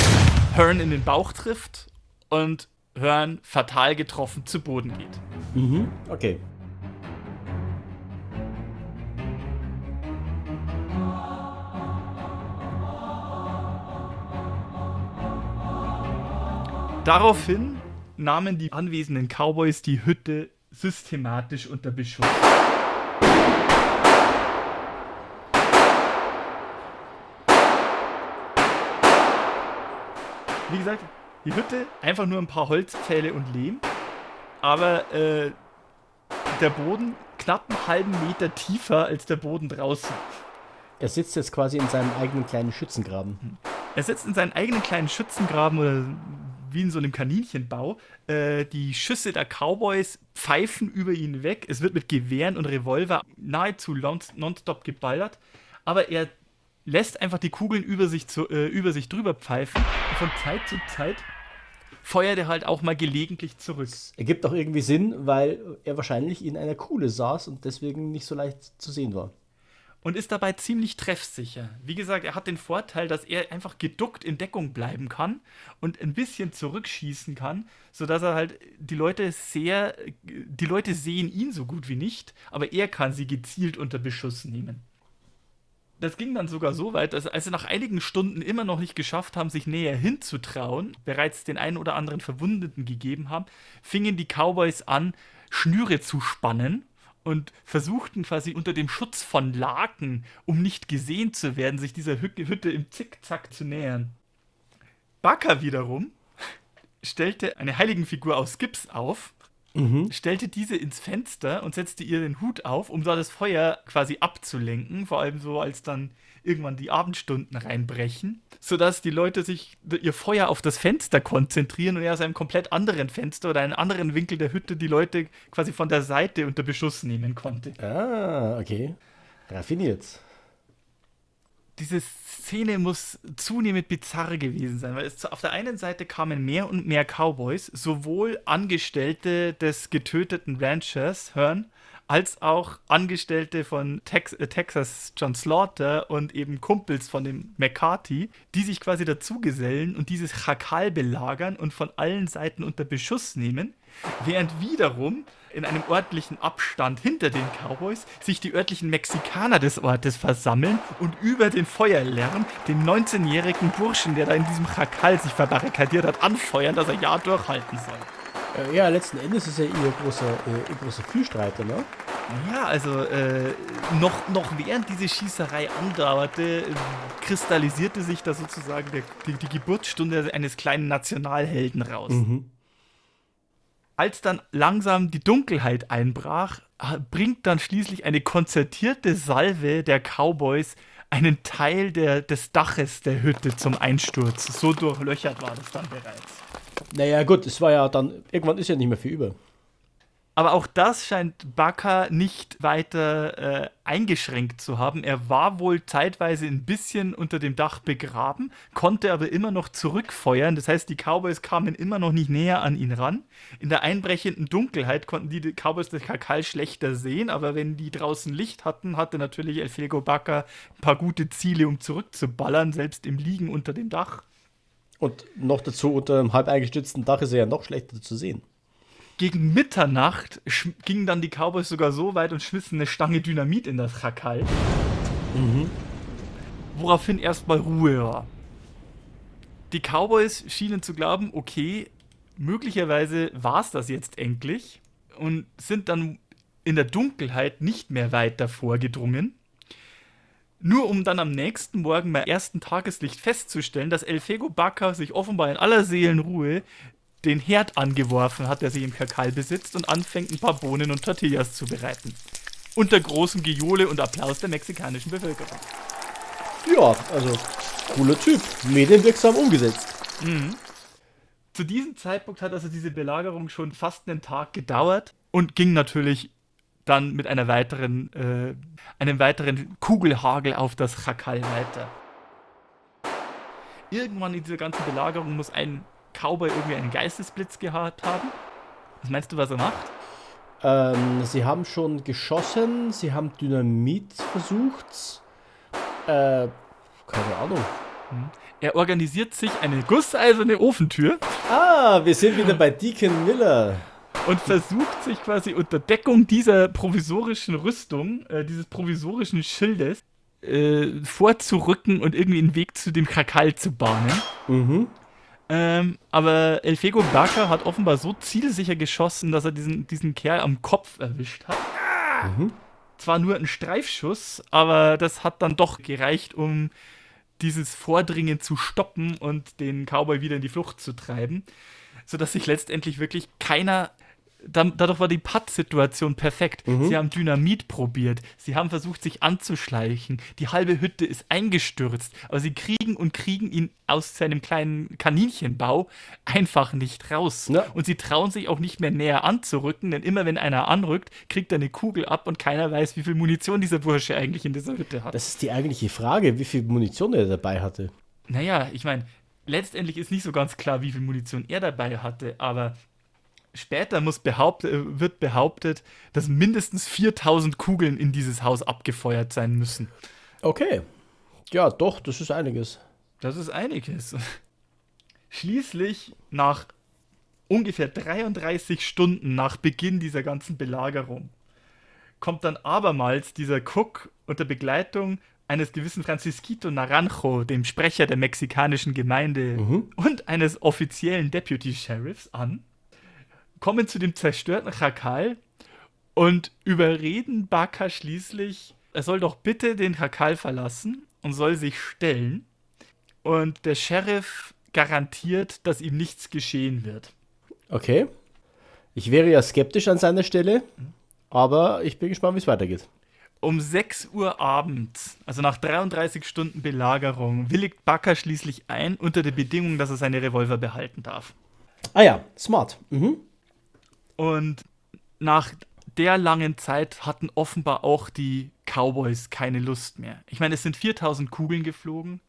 Hearn in den Bauch trifft und Hearn fatal getroffen zu Boden geht. Mhm, okay. Daraufhin nahmen die anwesenden Cowboys die Hütte systematisch unter Beschuss. Wie gesagt, die Hütte einfach nur ein paar Holzpfähle und Lehm, aber äh, der Boden knapp einen halben Meter tiefer als der Boden draußen. Er sitzt jetzt quasi in seinem eigenen kleinen Schützengraben. Er sitzt in seinem eigenen kleinen Schützengraben oder wie in so einem Kaninchenbau. Äh, die Schüsse der Cowboys pfeifen über ihn weg. Es wird mit Gewehren und Revolver nahezu nonstop geballert. Aber er lässt einfach die Kugeln über sich, zu, äh, über sich drüber pfeifen. Und von Zeit zu Zeit feuert er halt auch mal gelegentlich zurück. Ergibt auch irgendwie Sinn, weil er wahrscheinlich in einer Kuhle saß und deswegen nicht so leicht zu sehen war und ist dabei ziemlich treffsicher. Wie gesagt, er hat den Vorteil, dass er einfach geduckt in Deckung bleiben kann und ein bisschen zurückschießen kann, sodass er halt die Leute sehr, die Leute sehen ihn so gut wie nicht, aber er kann sie gezielt unter Beschuss nehmen. Das ging dann sogar so weit, dass als sie nach einigen Stunden immer noch nicht geschafft haben, sich näher hinzutrauen, bereits den einen oder anderen Verwundeten gegeben haben, fingen die Cowboys an, Schnüre zu spannen und versuchten quasi unter dem Schutz von Laken, um nicht gesehen zu werden, sich dieser Hütte im Zickzack zu nähern. Baka wiederum stellte eine Heiligenfigur aus Gips auf, mhm. stellte diese ins Fenster und setzte ihr den Hut auf, um da das Feuer quasi abzulenken, vor allem so als dann irgendwann die Abendstunden reinbrechen, sodass die Leute sich ihr Feuer auf das Fenster konzentrieren und er aus einem komplett anderen Fenster oder einem anderen Winkel der Hütte die Leute quasi von der Seite unter Beschuss nehmen konnte. Ah, okay. Raffiniert. Diese Szene muss zunehmend bizarr gewesen sein, weil es auf der einen Seite kamen mehr und mehr Cowboys, sowohl Angestellte des getöteten Ranchers hören, als auch Angestellte von Tex äh, Texas John Slaughter und eben Kumpels von dem McCarthy, die sich quasi dazugesellen und dieses Chakal belagern und von allen Seiten unter Beschuss nehmen, während wiederum in einem örtlichen Abstand hinter den Cowboys sich die örtlichen Mexikaner des Ortes versammeln und über den Feuerlärm den 19-jährigen Burschen, der da in diesem Chakal sich verbarrikadiert hat, anfeuern, dass er ja durchhalten soll. Äh, ja, letzten Endes ist er ihr großer, äh, ihr großer Fühlstreiter, ne? Ja, also äh, noch, noch während diese Schießerei andauerte, kristallisierte sich da sozusagen der, die, die, Geburtsstunde eines kleinen Nationalhelden raus. Mhm. Als dann langsam die Dunkelheit einbrach, bringt dann schließlich eine konzertierte Salve der Cowboys einen Teil der, des Daches der Hütte zum Einsturz. So durchlöchert war das dann bereits. Naja, gut, es war ja dann, irgendwann ist ja nicht mehr viel über. Aber auch das scheint Baka nicht weiter äh, eingeschränkt zu haben. Er war wohl zeitweise ein bisschen unter dem Dach begraben, konnte aber immer noch zurückfeuern. Das heißt, die Cowboys kamen immer noch nicht näher an ihn ran. In der einbrechenden Dunkelheit konnten die Cowboys das Kakal schlechter sehen, aber wenn die draußen Licht hatten, hatte natürlich El Fego Baka ein paar gute Ziele, um zurückzuballern, selbst im Liegen unter dem Dach. Und noch dazu unter einem halb eingestützten Dach ist er ja noch schlechter zu sehen. Gegen Mitternacht gingen dann die Cowboys sogar so weit und schmissen eine Stange Dynamit in das Rakal. Mhm. Woraufhin erstmal Ruhe war. Die Cowboys schienen zu glauben, okay, möglicherweise war es das jetzt endlich und sind dann in der Dunkelheit nicht mehr weiter vorgedrungen. Nur um dann am nächsten Morgen beim ersten Tageslicht festzustellen, dass El Fego Baca sich offenbar in aller Seelenruhe den Herd angeworfen hat, der sich im Kakal besitzt, und anfängt, ein paar Bohnen und Tortillas zu bereiten. Unter großem Gejohle und Applaus der mexikanischen Bevölkerung. Ja, also cooler Typ. Medienwirksam umgesetzt. Mhm. Zu diesem Zeitpunkt hat also diese Belagerung schon fast einen Tag gedauert und ging natürlich dann mit einer weiteren, äh, einem weiteren Kugelhagel auf das Chakal weiter. Irgendwann in dieser ganzen Belagerung muss ein Cowboy irgendwie einen Geistesblitz gehabt haben. Was meinst du, was er macht? Ähm, sie haben schon geschossen, sie haben Dynamit versucht. Äh, keine Ahnung. Hm. Er organisiert sich eine gusseiserne Ofentür. Ah, wir sind wieder bei Deacon Miller. Und versucht sich quasi unter Deckung dieser provisorischen Rüstung, äh, dieses provisorischen Schildes, äh, vorzurücken und irgendwie einen Weg zu dem Krakal zu bahnen. Mhm. Ähm, aber El Fego Barca hat offenbar so zielsicher geschossen, dass er diesen, diesen Kerl am Kopf erwischt hat. Mhm. Zwar nur ein Streifschuss, aber das hat dann doch gereicht, um dieses Vordringen zu stoppen und den Cowboy wieder in die Flucht zu treiben, sodass sich letztendlich wirklich keiner dadurch war die Putt-Situation perfekt. Mhm. Sie haben Dynamit probiert. Sie haben versucht, sich anzuschleichen. Die halbe Hütte ist eingestürzt. Aber sie kriegen und kriegen ihn aus seinem kleinen Kaninchenbau einfach nicht raus. Ja. Und sie trauen sich auch nicht mehr näher anzurücken, denn immer wenn einer anrückt, kriegt er eine Kugel ab und keiner weiß, wie viel Munition dieser Bursche eigentlich in dieser Hütte hat. Das ist die eigentliche Frage, wie viel Munition er dabei hatte. Naja, ich meine, letztendlich ist nicht so ganz klar, wie viel Munition er dabei hatte, aber Später muss behaupt, wird behauptet, dass mindestens 4000 Kugeln in dieses Haus abgefeuert sein müssen. Okay. Ja, doch, das ist einiges. Das ist einiges. Schließlich, nach ungefähr 33 Stunden nach Beginn dieser ganzen Belagerung, kommt dann abermals dieser Cook unter Begleitung eines gewissen Francisquito Naranjo, dem Sprecher der mexikanischen Gemeinde, mhm. und eines offiziellen Deputy Sheriffs an kommen zu dem zerstörten Chakal und überreden Baka schließlich, er soll doch bitte den Chakal verlassen und soll sich stellen. Und der Sheriff garantiert, dass ihm nichts geschehen wird. Okay. Ich wäre ja skeptisch an seiner Stelle, aber ich bin gespannt, wie es weitergeht. Um 6 Uhr abends, also nach 33 Stunden Belagerung, willigt Bakker schließlich ein, unter der Bedingung, dass er seine Revolver behalten darf. Ah ja, smart. Mhm. Und nach der langen Zeit hatten offenbar auch die Cowboys keine Lust mehr. Ich meine, es sind 4000 Kugeln geflogen.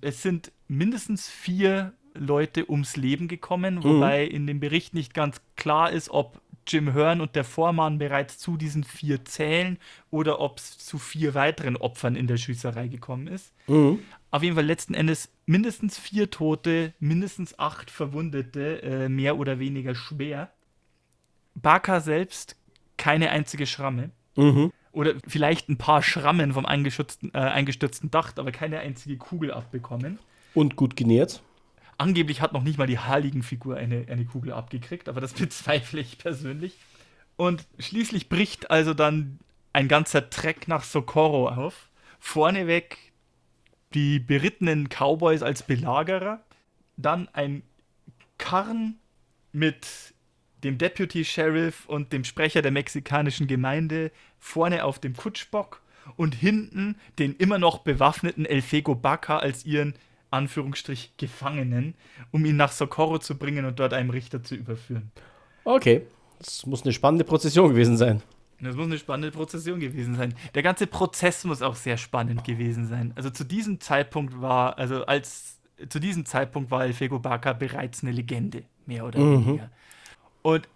Es sind mindestens vier Leute ums Leben gekommen, mhm. wobei in dem Bericht nicht ganz klar ist, ob Jim Hearn und der Vormann bereits zu diesen vier zählen oder ob es zu vier weiteren Opfern in der Schießerei gekommen ist. Mhm. Auf jeden Fall letzten Endes mindestens vier Tote, mindestens acht Verwundete, äh, mehr oder weniger schwer. Barker selbst keine einzige Schramme. Mhm. Oder vielleicht ein paar Schrammen vom eingestürzten, äh, eingestürzten Dach, aber keine einzige Kugel abbekommen. Und gut genährt. Angeblich hat noch nicht mal die Heiligenfigur eine, eine Kugel abgekriegt, aber das bezweifle ich persönlich. Und schließlich bricht also dann ein ganzer Treck nach Socorro auf. Vorneweg die berittenen Cowboys als Belagerer, dann ein Karren mit dem Deputy Sheriff und dem Sprecher der mexikanischen Gemeinde vorne auf dem Kutschbock und hinten den immer noch bewaffneten El Fego Baca als ihren Anführungsstrich Gefangenen, um ihn nach Socorro zu bringen und dort einem Richter zu überführen. Okay, das muss eine spannende Prozession gewesen sein. Das muss eine spannende Prozession gewesen sein. Der ganze Prozess muss auch sehr spannend gewesen sein. Also zu diesem Zeitpunkt war, also als zu diesem Zeitpunkt war El Fego Baca bereits eine Legende, mehr oder mhm. weniger. Und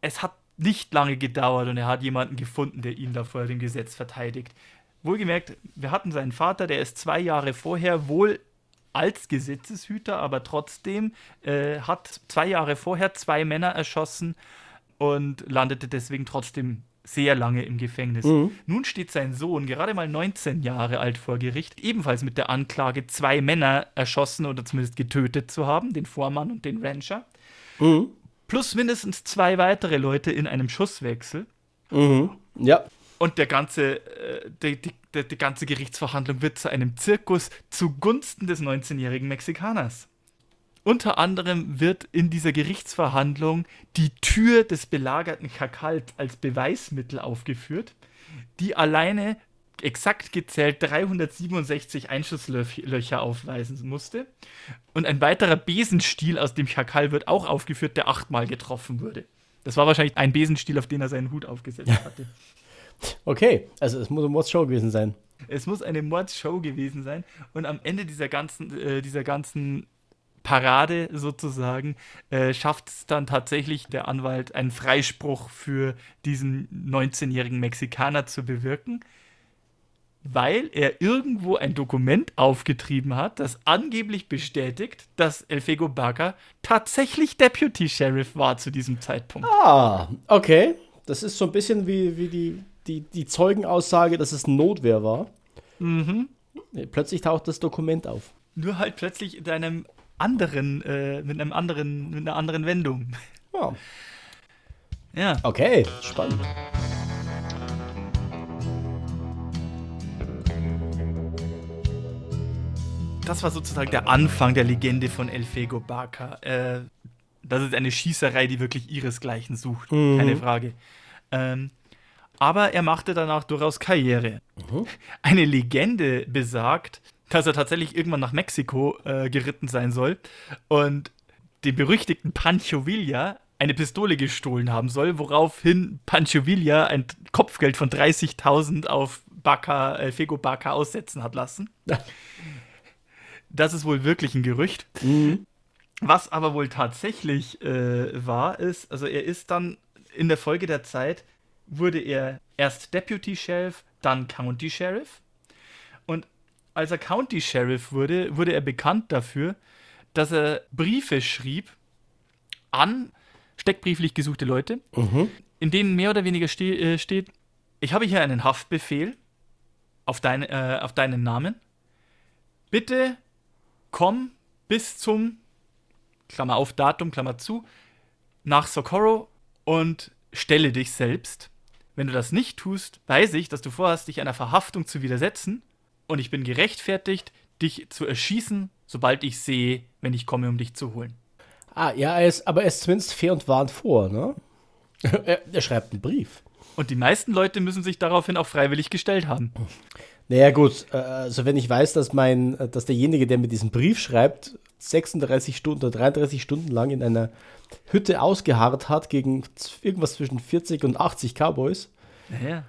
es hat nicht lange gedauert und er hat jemanden gefunden, der ihn da vor dem Gesetz verteidigt. Wohlgemerkt, wir hatten seinen Vater, der ist zwei Jahre vorher wohl als Gesetzeshüter, aber trotzdem äh, hat zwei Jahre vorher zwei Männer erschossen, und landete deswegen trotzdem sehr lange im Gefängnis. Mhm. Nun steht sein Sohn, gerade mal 19 Jahre alt vor Gericht, ebenfalls mit der Anklage, zwei Männer erschossen oder zumindest getötet zu haben, den Vormann und den Rancher, Mhm. Plus mindestens zwei weitere Leute in einem Schusswechsel. Mhm. Ja. Und der ganze, äh, die, die, die, die ganze Gerichtsverhandlung wird zu einem Zirkus zugunsten des 19-jährigen Mexikaners. Unter anderem wird in dieser Gerichtsverhandlung die Tür des belagerten Chakal als Beweismittel aufgeführt, die alleine exakt gezählt 367 Einschusslöcher aufweisen musste. Und ein weiterer Besenstiel aus dem Chakal wird auch aufgeführt, der achtmal getroffen wurde. Das war wahrscheinlich ein Besenstiel, auf den er seinen Hut aufgesetzt hatte. Okay, also es muss eine Mordshow gewesen sein. Es muss eine Mordshow gewesen sein. Und am Ende dieser ganzen, äh, dieser ganzen Parade sozusagen äh, schafft es dann tatsächlich der Anwalt, einen Freispruch für diesen 19-jährigen Mexikaner zu bewirken, weil er irgendwo ein Dokument aufgetrieben hat, das angeblich bestätigt, dass El Fego Baca tatsächlich Deputy Sheriff war zu diesem Zeitpunkt. Ah, okay. Das ist so ein bisschen wie, wie die, die, die Zeugenaussage, dass es Notwehr war. Mhm. Plötzlich taucht das Dokument auf. Nur halt plötzlich in einem anderen, äh, mit einem anderen, mit einer anderen Wendung. Ja. Ja. Okay, spannend. Das war sozusagen der Anfang der Legende von El Fego Baca. Äh, das ist eine Schießerei, die wirklich ihresgleichen sucht. Mhm. Keine Frage. Ähm, aber er machte danach durchaus Karriere. Mhm. Eine Legende besagt, dass er tatsächlich irgendwann nach Mexiko äh, geritten sein soll und dem berüchtigten Pancho Villa eine Pistole gestohlen haben soll, woraufhin Pancho Villa ein Kopfgeld von 30.000 auf Baca, El Fego Baca aussetzen hat lassen. Das ist wohl wirklich ein Gerücht. Mhm. Was aber wohl tatsächlich äh, wahr ist, also er ist dann in der Folge der Zeit, wurde er erst Deputy Sheriff, dann County Sheriff. Und als er County Sheriff wurde, wurde er bekannt dafür, dass er Briefe schrieb an steckbrieflich gesuchte Leute, Mhm. in denen mehr oder weniger ste äh, steht, ich habe hier einen Haftbefehl auf, dein, äh, auf deinen Namen. Bitte komm bis zum, Klammer auf, Datum, Klammer zu, nach Socorro und stelle dich selbst. Wenn du das nicht tust, weiß ich, dass du vorhast, dich einer Verhaftung zu widersetzen und ich bin gerechtfertigt, dich zu erschießen, sobald ich sehe, wenn ich komme, um dich zu holen. Ah, ja, er ist, aber er ist zumindest fair und warnt vor, ne? er, er schreibt einen Brief. Und die meisten Leute müssen sich daraufhin auch freiwillig gestellt haben. Naja, gut, äh, also wenn ich weiß, dass mein, äh, dass derjenige, der mir diesen Brief schreibt, 36 Stunden oder 33 Stunden lang in einer Hütte ausgeharrt hat gegen irgendwas zwischen 40 und 80 Cowboys, Naja.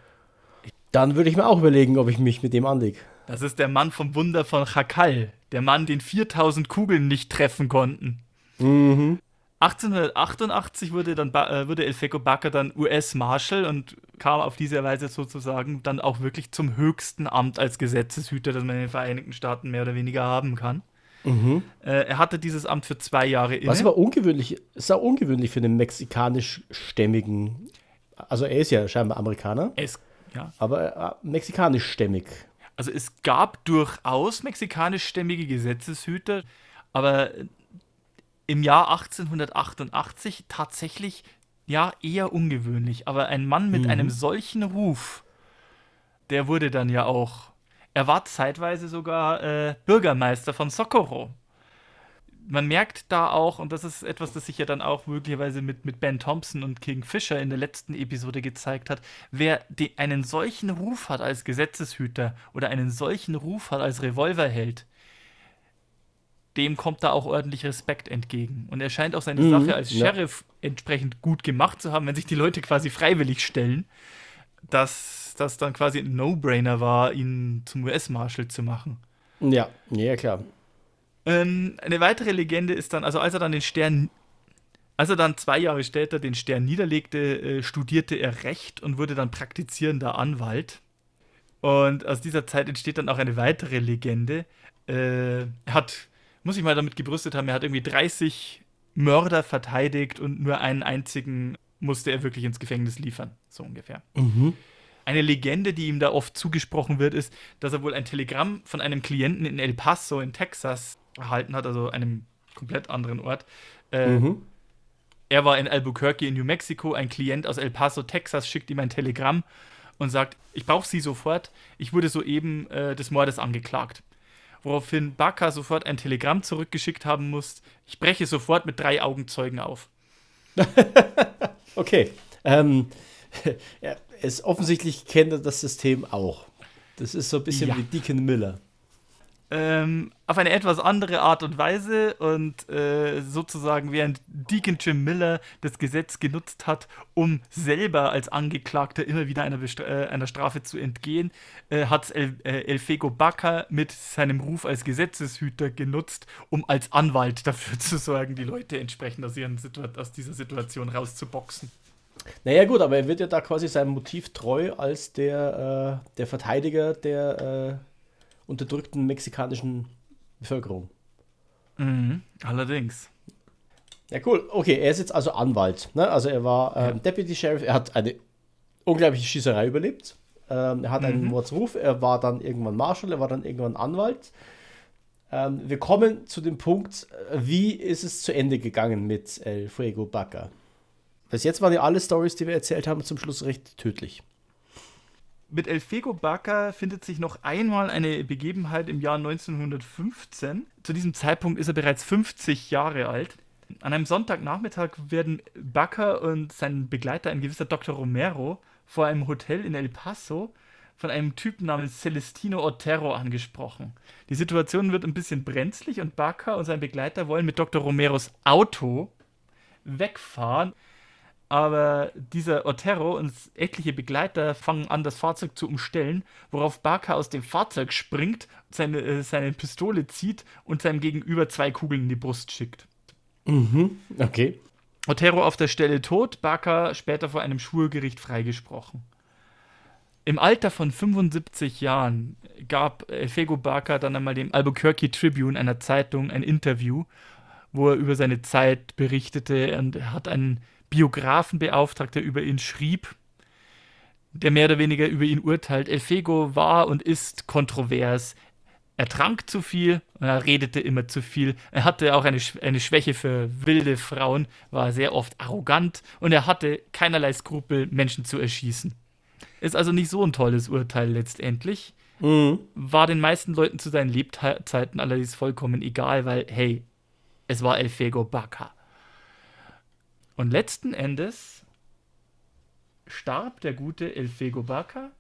dann würde ich mir auch überlegen, ob ich mich mit dem anlege. Das ist der Mann vom Wunder von Chakal. Der Mann, den 4000 Kugeln nicht treffen konnten. Mhm. 1888 wurde, dann, äh, wurde El Feco Baca dann US-Marshal und kam auf diese Weise sozusagen dann auch wirklich zum höchsten Amt als Gesetzeshüter, das man in den Vereinigten Staaten mehr oder weniger haben kann. Mhm. Äh, er hatte dieses Amt für zwei Jahre inne. Was aber ungewöhnlich ist, auch ungewöhnlich für einen mexikanischstämmigen, also er ist ja scheinbar Amerikaner, es, ja. aber äh, mexikanischstämmig. Also es gab durchaus mexikanischstämmige Gesetzeshüter, aber im Jahr 1888 tatsächlich ja eher ungewöhnlich. Aber ein Mann mit einem solchen Ruf, der wurde dann ja auch. Er war zeitweise sogar äh, Bürgermeister von Socorro. Man merkt da auch, und das ist etwas, das sich ja dann auch möglicherweise mit, mit Ben Thompson und King Fisher in der letzten Episode gezeigt hat, wer die, einen solchen Ruf hat als Gesetzeshüter oder einen solchen Ruf hat als Revolverheld, dem kommt da auch ordentlich Respekt entgegen. Und er scheint auch seine Mhm, Sache als ja. Sheriff entsprechend gut gemacht zu haben, wenn sich die Leute quasi freiwillig stellen, dass das dann quasi ein No-Brainer war, ihn zum US-Marshal zu machen. Ja, ja, klar. Ähm, eine weitere Legende ist dann, also als er dann den Stern, als er dann zwei Jahre später den Stern niederlegte, äh, studierte er Recht und wurde dann praktizierender Anwalt. Und aus dieser Zeit entsteht dann auch eine weitere Legende. Äh, er hat, muss ich mal damit gebrüstet haben, er hat irgendwie 30 Mörder verteidigt und nur einen einzigen musste er wirklich ins Gefängnis liefern, so ungefähr. Mhm. Eine Legende, die ihm da oft zugesprochen wird, ist, dass er wohl ein Telegramm von einem Klienten in El Paso in Texas erhalten hat, also einem komplett anderen Ort. Äh, mhm. Er war in Albuquerque in New Mexico, ein Klient aus El Paso, Texas, schickt ihm ein Telegramm und sagt, ich brauche sie sofort, ich wurde soeben äh, des Mordes angeklagt. Woraufhin Baka sofort ein Telegramm zurückgeschickt haben muss, ich breche sofort mit drei Augenzeugen auf. okay. Ähm, ja, es offensichtlich kennt er das System auch. Das ist so ein bisschen ja. wie Deacon Miller ähm, auf eine etwas andere Art und Weise und äh, sozusagen während Deacon Jim Miller das Gesetz genutzt hat, um selber als Angeklagter immer wieder einer, äh, einer Strafe zu entgehen, äh, hat El äh, Elfego Baca mit seinem Ruf als Gesetzeshüter genutzt, um als Anwalt dafür zu sorgen, die Leute entsprechend aus, aus dieser Situation rauszuboxen. Naja gut, aber er wird ja da quasi seinem Motiv treu als der, äh, der Verteidiger der äh, unterdrückten mexikanischen Bevölkerung. Mhm, allerdings. Ja, cool. Okay, er ist jetzt also Anwalt. Ne? Also er war ähm, ja. Deputy Sheriff. Er hat eine unglaubliche Schießerei überlebt. Ähm, er hat einen mhm. Mordsruf. Er war dann irgendwann Marshal. Er war dann irgendwann Anwalt. Ähm, wir kommen zu dem Punkt, äh, wie ist es zu Ende gegangen mit El Fuego Baca? Bis jetzt waren ja alle Stories, die wir erzählt haben, zum Schluss recht tödlich mit El Fego Baca findet sich noch einmal eine Begebenheit im Jahr 1915. Zu diesem Zeitpunkt ist er bereits 50 Jahre alt. An einem Sonntagnachmittag werden Baca und sein Begleiter, ein gewisser Dr. Romero, vor einem Hotel in El Paso von einem Typen namens Celestino Otero angesprochen. Die Situation wird ein bisschen brenzlig und Baca und sein Begleiter wollen mit Dr. Romeros Auto wegfahren aber dieser Otero und etliche Begleiter fangen an, das Fahrzeug zu umstellen, worauf Barker aus dem Fahrzeug springt, seine, äh, seine Pistole zieht und seinem Gegenüber zwei Kugeln in die Brust schickt. Mhm, okay. Otero auf der Stelle tot, Barker später vor einem Schwurgericht freigesprochen. Im Alter von 75 Jahren gab Fego Barker dann einmal dem Albuquerque Tribune, einer Zeitung, ein Interview, wo er über seine Zeit berichtete und er hat einen Biografen beauftragt, der über ihn schrieb, der mehr oder weniger über ihn urteilt. Elfego war und ist kontrovers. Er trank zu viel er redete immer zu viel. Er hatte auch eine, eine Schwäche für wilde Frauen, war sehr oft arrogant und er hatte keinerlei Skrupel, Menschen zu erschießen. Ist also nicht so ein tolles Urteil letztendlich. Mhm. War den meisten Leuten zu seinen Lebzeiten allerdings vollkommen egal, weil, hey, es war Elfego Baca. Und letzten Endes starb der gute Elfego Baca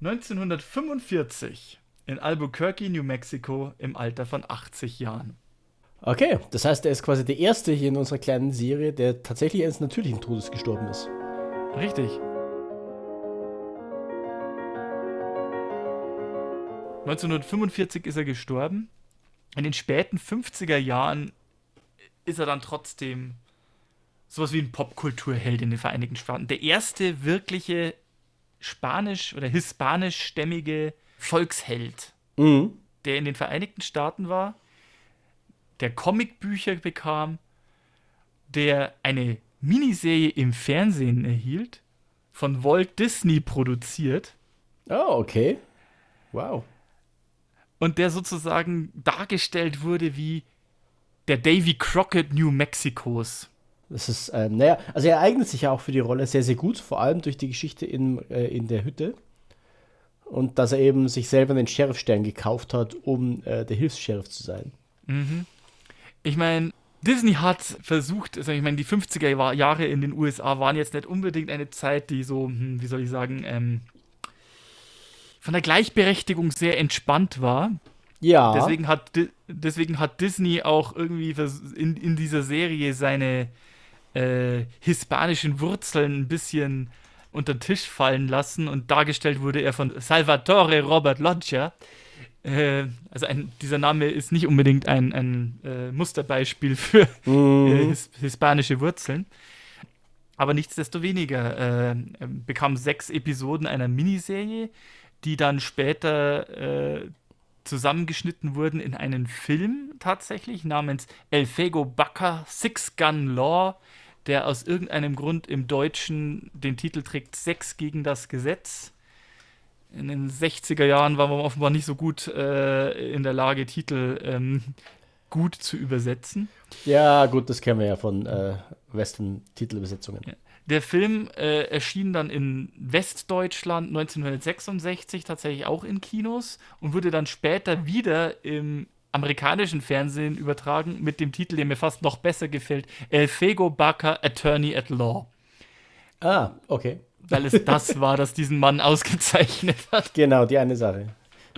1945 in Albuquerque, New Mexico, im Alter von 80 Jahren. Okay, das heißt, er ist quasi der Erste hier in unserer kleinen Serie, der tatsächlich eines natürlichen Todes gestorben ist. Richtig. 1945 ist er gestorben. In den späten 50er Jahren ist er dann trotzdem sowas wie ein Popkulturheld in den Vereinigten Staaten. Der erste wirkliche spanisch- oder hispanischstämmige Volksheld, mhm. der in den Vereinigten Staaten war, der Comicbücher bekam, der eine Miniserie im Fernsehen erhielt, von Walt Disney produziert. Oh, okay. Wow. Und der sozusagen dargestellt wurde wie der Davy Crockett New Mexicos. Das ist, ähm, naja, also er eignet sich ja auch für die Rolle sehr, sehr gut, vor allem durch die Geschichte in, äh, in der Hütte. Und dass er eben sich selber den Sheriffstern gekauft hat, um äh, der Hilfs-Sheriff zu sein. Mhm. Ich meine, Disney hat versucht, also ich meine, die 50er Jahre in den USA waren jetzt nicht unbedingt eine Zeit, die so, hm, wie soll ich sagen, ähm, von der Gleichberechtigung sehr entspannt war. Ja. Deswegen hat, deswegen hat Disney auch irgendwie in, in dieser Serie seine äh, hispanischen Wurzeln ein bisschen unter den Tisch fallen lassen und dargestellt wurde er von Salvatore Robert Loggia. Äh, also ein, dieser Name ist nicht unbedingt ein, ein äh, Musterbeispiel für. Äh, his, hispanische Wurzeln. Aber nichtsdestoweniger äh, bekam sechs Episoden einer Miniserie, die dann später äh, zusammengeschnitten wurden in einen Film tatsächlich namens El Fego Baca Six Gun Law der aus irgendeinem Grund im Deutschen den Titel trägt Sex gegen das Gesetz. In den 60er Jahren war man offenbar nicht so gut äh, in der Lage, Titel ähm, gut zu übersetzen. Ja, gut, das kennen wir ja von äh, Western-Titelübersetzungen. Ja. Der Film äh, erschien dann in Westdeutschland 1966 tatsächlich auch in Kinos und wurde dann später wieder im amerikanischen Fernsehen übertragen mit dem Titel, der mir fast noch besser gefällt: El Fego Baca Attorney at Law. Ah, okay. Weil es das war, das diesen Mann ausgezeichnet hat. Genau, die eine Sache.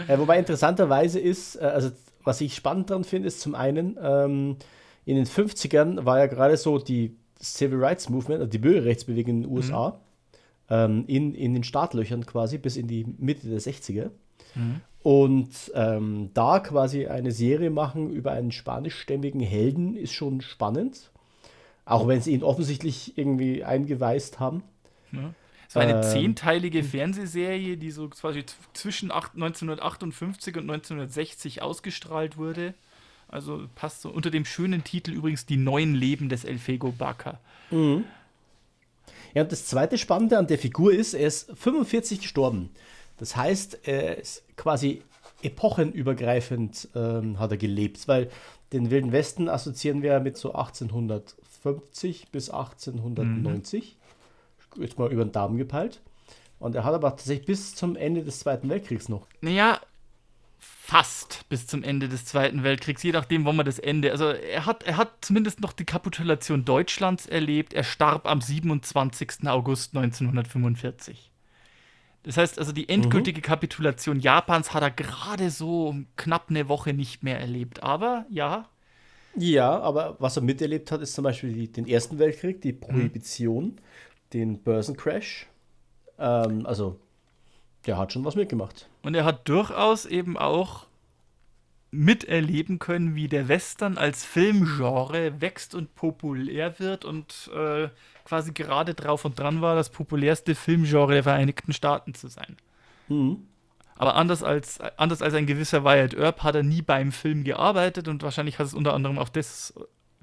Äh, wobei interessanterweise ist, äh, also was ich spannend daran finde, ist zum einen, ähm, in den 50ern war ja gerade so die Civil Rights Movement, also die Bürgerrechtsbewegung in den USA, mhm. ähm, in, in den Startlöchern quasi bis in die Mitte der 60er. Mhm. Und ähm, da quasi eine Serie machen über einen spanischstämmigen Helden ist schon spannend. Auch wenn sie ihn offensichtlich irgendwie eingeweist haben. Ja. Es war eine ähm, zehnteilige Fernsehserie, die so quasi zwischen 1958 und 1960 ausgestrahlt wurde. Also passt so unter dem schönen Titel übrigens Die neuen Leben des Elfego Baca. Mhm. Ja, und das zweite Spannende an der Figur ist, er ist 45 gestorben. Das heißt, er ist quasi epochenübergreifend ähm, hat er gelebt, weil den Wilden Westen assoziieren wir mit so 1850 bis 1890. Mhm. Jetzt mal über den Daumen gepeilt. Und er hat aber tatsächlich bis zum Ende des Zweiten Weltkriegs noch. Naja, fast bis zum Ende des Zweiten Weltkriegs, je nachdem, wann man das Ende. Also er hat, er hat zumindest noch die Kapitulation Deutschlands erlebt. Er starb am 27. August 1945. Das heißt also, die endgültige mhm. Kapitulation Japans hat er gerade so knapp eine Woche nicht mehr erlebt. Aber ja. Ja, aber was er miterlebt hat, ist zum Beispiel die, den Ersten Weltkrieg, die Prohibition, mhm. den Börsencrash. Ähm, also der hat schon was mitgemacht. Und er hat durchaus eben auch miterleben können, wie der Western als Filmgenre wächst und populär wird und äh, quasi gerade drauf und dran war, das populärste Filmgenre der Vereinigten Staaten zu sein. Mhm. Aber anders als, anders als ein gewisser Wyatt Earp hat er nie beim Film gearbeitet und wahrscheinlich hat es unter anderem auch des,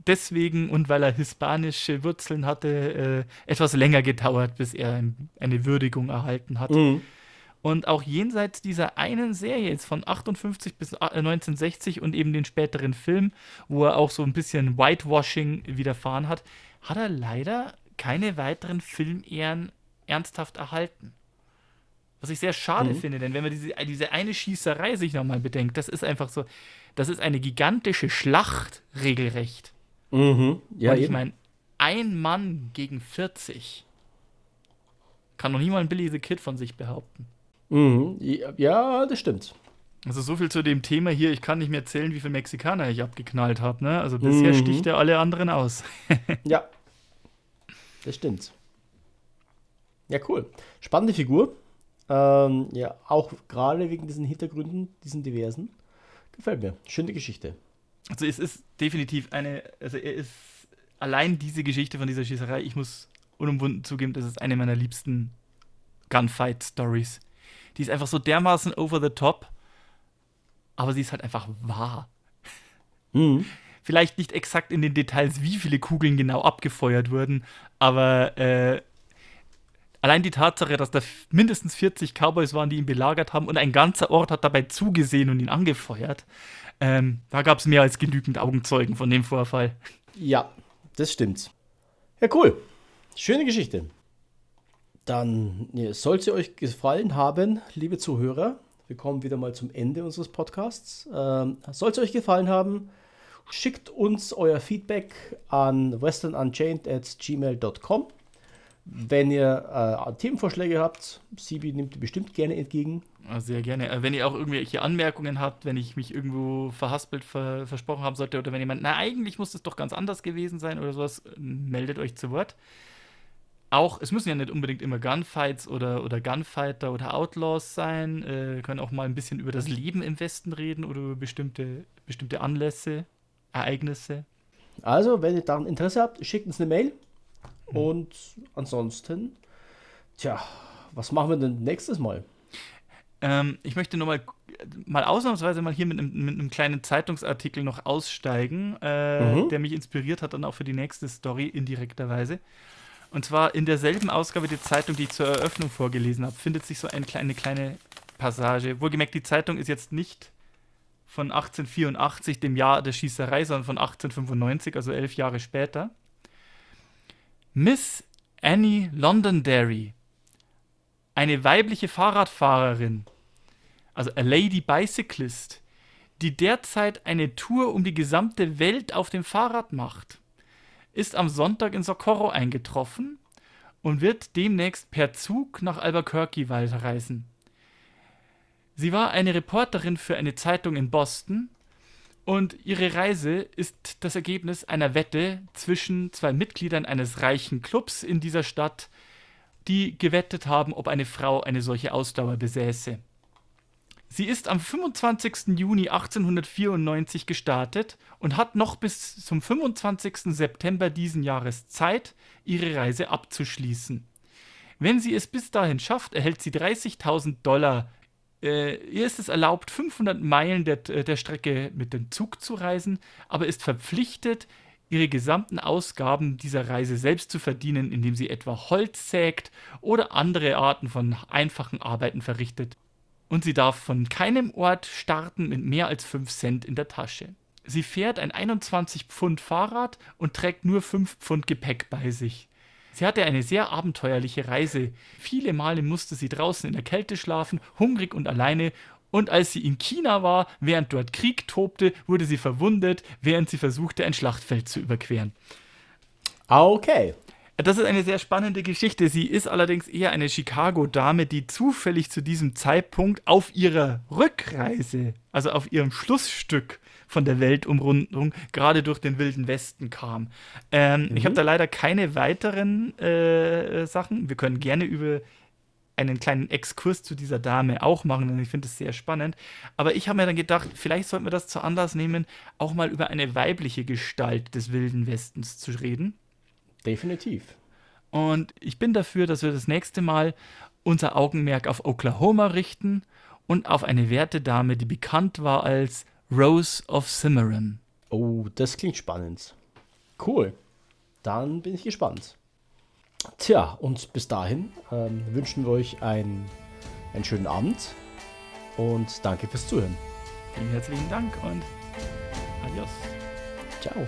deswegen und weil er hispanische Wurzeln hatte, äh, etwas länger gedauert, bis er eine Würdigung erhalten hat. Mhm. Und auch jenseits dieser einen Serie jetzt von 58 bis 1960 äh, und eben den späteren Film, wo er auch so ein bisschen Whitewashing widerfahren hat, hat er leider keine weiteren Filmehren ernsthaft erhalten. Was ich sehr schade mhm. finde, denn wenn man diese, diese eine Schießerei sich nochmal bedenkt, das ist einfach so, das ist eine gigantische Schlacht regelrecht. Mhm. Ja, Und ich meine, ein Mann gegen 40 kann noch nie mal ein Billy the Kid von sich behaupten. Mhm. Ja, das stimmt. Also so viel zu dem Thema hier. Ich kann nicht mehr zählen, wie viele Mexikaner ich abgeknallt habe. Ne? Also bisher mhm. sticht er alle anderen aus. ja, das stimmt. Ja, cool. Spannende Figur. Ähm, ja, auch gerade wegen diesen Hintergründen, diesen diversen. Gefällt mir. Schöne Geschichte. Also es ist definitiv eine, also er ist allein diese Geschichte von dieser Schießerei, ich muss unumwunden zugeben, das ist eine meiner liebsten Gunfight-Stories. Die ist einfach so dermaßen over the top, aber sie ist halt einfach wahr. Mhm. Vielleicht nicht exakt in den Details, wie viele Kugeln genau abgefeuert wurden, aber äh, allein die Tatsache, dass da mindestens 40 Cowboys waren, die ihn belagert haben und ein ganzer Ort hat dabei zugesehen und ihn angefeuert, ähm, da gab es mehr als genügend Augenzeugen von dem Vorfall. Ja, das stimmt. Ja, cool. Schöne Geschichte. Dann ja, soll es euch gefallen haben, liebe Zuhörer. Wir kommen wieder mal zum Ende unseres Podcasts. Ähm, soll es euch gefallen haben, schickt uns euer Feedback an westernunchained.gmail.com. Wenn ihr äh, Themenvorschläge habt, Sibi nimmt die bestimmt gerne entgegen. Sehr gerne. Äh, wenn ihr auch irgendwelche Anmerkungen habt, wenn ich mich irgendwo verhaspelt ver versprochen haben sollte oder wenn jemand, na eigentlich muss es doch ganz anders gewesen sein oder sowas, meldet euch zu Wort auch, es müssen ja nicht unbedingt immer Gunfights oder, oder Gunfighter oder Outlaws sein, äh, können auch mal ein bisschen über das Leben im Westen reden oder über bestimmte, bestimmte Anlässe, Ereignisse. Also, wenn ihr daran Interesse habt, schickt uns eine Mail. Mhm. Und ansonsten, tja, was machen wir denn nächstes Mal? Ähm, ich möchte nur mal, mal ausnahmsweise mal hier mit einem, mit einem kleinen Zeitungsartikel noch aussteigen, äh, mhm. der mich inspiriert hat, dann auch für die nächste Story indirekterweise. Und zwar in derselben Ausgabe der Zeitung, die ich zur Eröffnung vorgelesen habe, findet sich so eine kleine, kleine Passage. Wohlgemerkt, die Zeitung ist jetzt nicht von 1884, dem Jahr der Schießerei, sondern von 1895, also elf Jahre später. Miss Annie Londonderry, eine weibliche Fahrradfahrerin, also a Lady Bicyclist, die derzeit eine Tour um die gesamte Welt auf dem Fahrrad macht, ist am Sonntag in Socorro eingetroffen und wird demnächst per Zug nach Albuquerque weiterreisen. Sie war eine Reporterin für eine Zeitung in Boston und ihre Reise ist das Ergebnis einer Wette zwischen zwei Mitgliedern eines reichen Clubs in dieser Stadt, die gewettet haben, ob eine Frau eine solche Ausdauer besäße. Sie ist am 25. Juni 1894 gestartet und hat noch bis zum 25. September diesen Jahres Zeit, ihre Reise abzuschließen. Wenn sie es bis dahin schafft, erhält sie 30.000 Dollar äh, ihr ist es erlaubt, 500 Meilen der, der Strecke mit dem Zug zu reisen, aber ist verpflichtet, ihre gesamten Ausgaben dieser Reise selbst zu verdienen, indem sie etwa Holz sägt oder andere Arten von einfachen Arbeiten verrichtet. Und sie darf von keinem Ort starten mit mehr als 5 Cent in der Tasche. Sie fährt ein 21 Pfund Fahrrad und trägt nur 5 Pfund Gepäck bei sich. Sie hatte eine sehr abenteuerliche Reise. Viele Male musste sie draußen in der Kälte schlafen, hungrig und alleine. Und als sie in China war, während dort Krieg tobte, wurde sie verwundet, während sie versuchte, ein Schlachtfeld zu überqueren. Okay. Das ist eine sehr spannende Geschichte. Sie ist allerdings eher eine Chicago-Dame, die zufällig zu diesem Zeitpunkt auf ihrer Rückreise, also auf ihrem Schlussstück, von der Weltumrundung gerade durch den Wilden Westen kam. Ähm, mhm. Ich habe da leider keine weiteren äh, Sachen. Wir können gerne über einen kleinen Exkurs zu dieser Dame auch machen, denn ich finde es sehr spannend. Aber ich habe mir dann gedacht, vielleicht sollten wir das zu Anlass nehmen, auch mal über eine weibliche Gestalt des Wilden Westens zu reden. Definitiv. Und ich bin dafür, dass wir das nächste Mal unser Augenmerk auf Oklahoma richten und auf eine werte Dame, die bekannt war als Rose of Cimarron. Oh, das klingt spannend. Cool. Dann bin ich gespannt. Tja, und bis dahin ähm, wünschen wir euch ein, einen schönen Abend und danke fürs Zuhören. Vielen herzlichen Dank und adios. Ciao.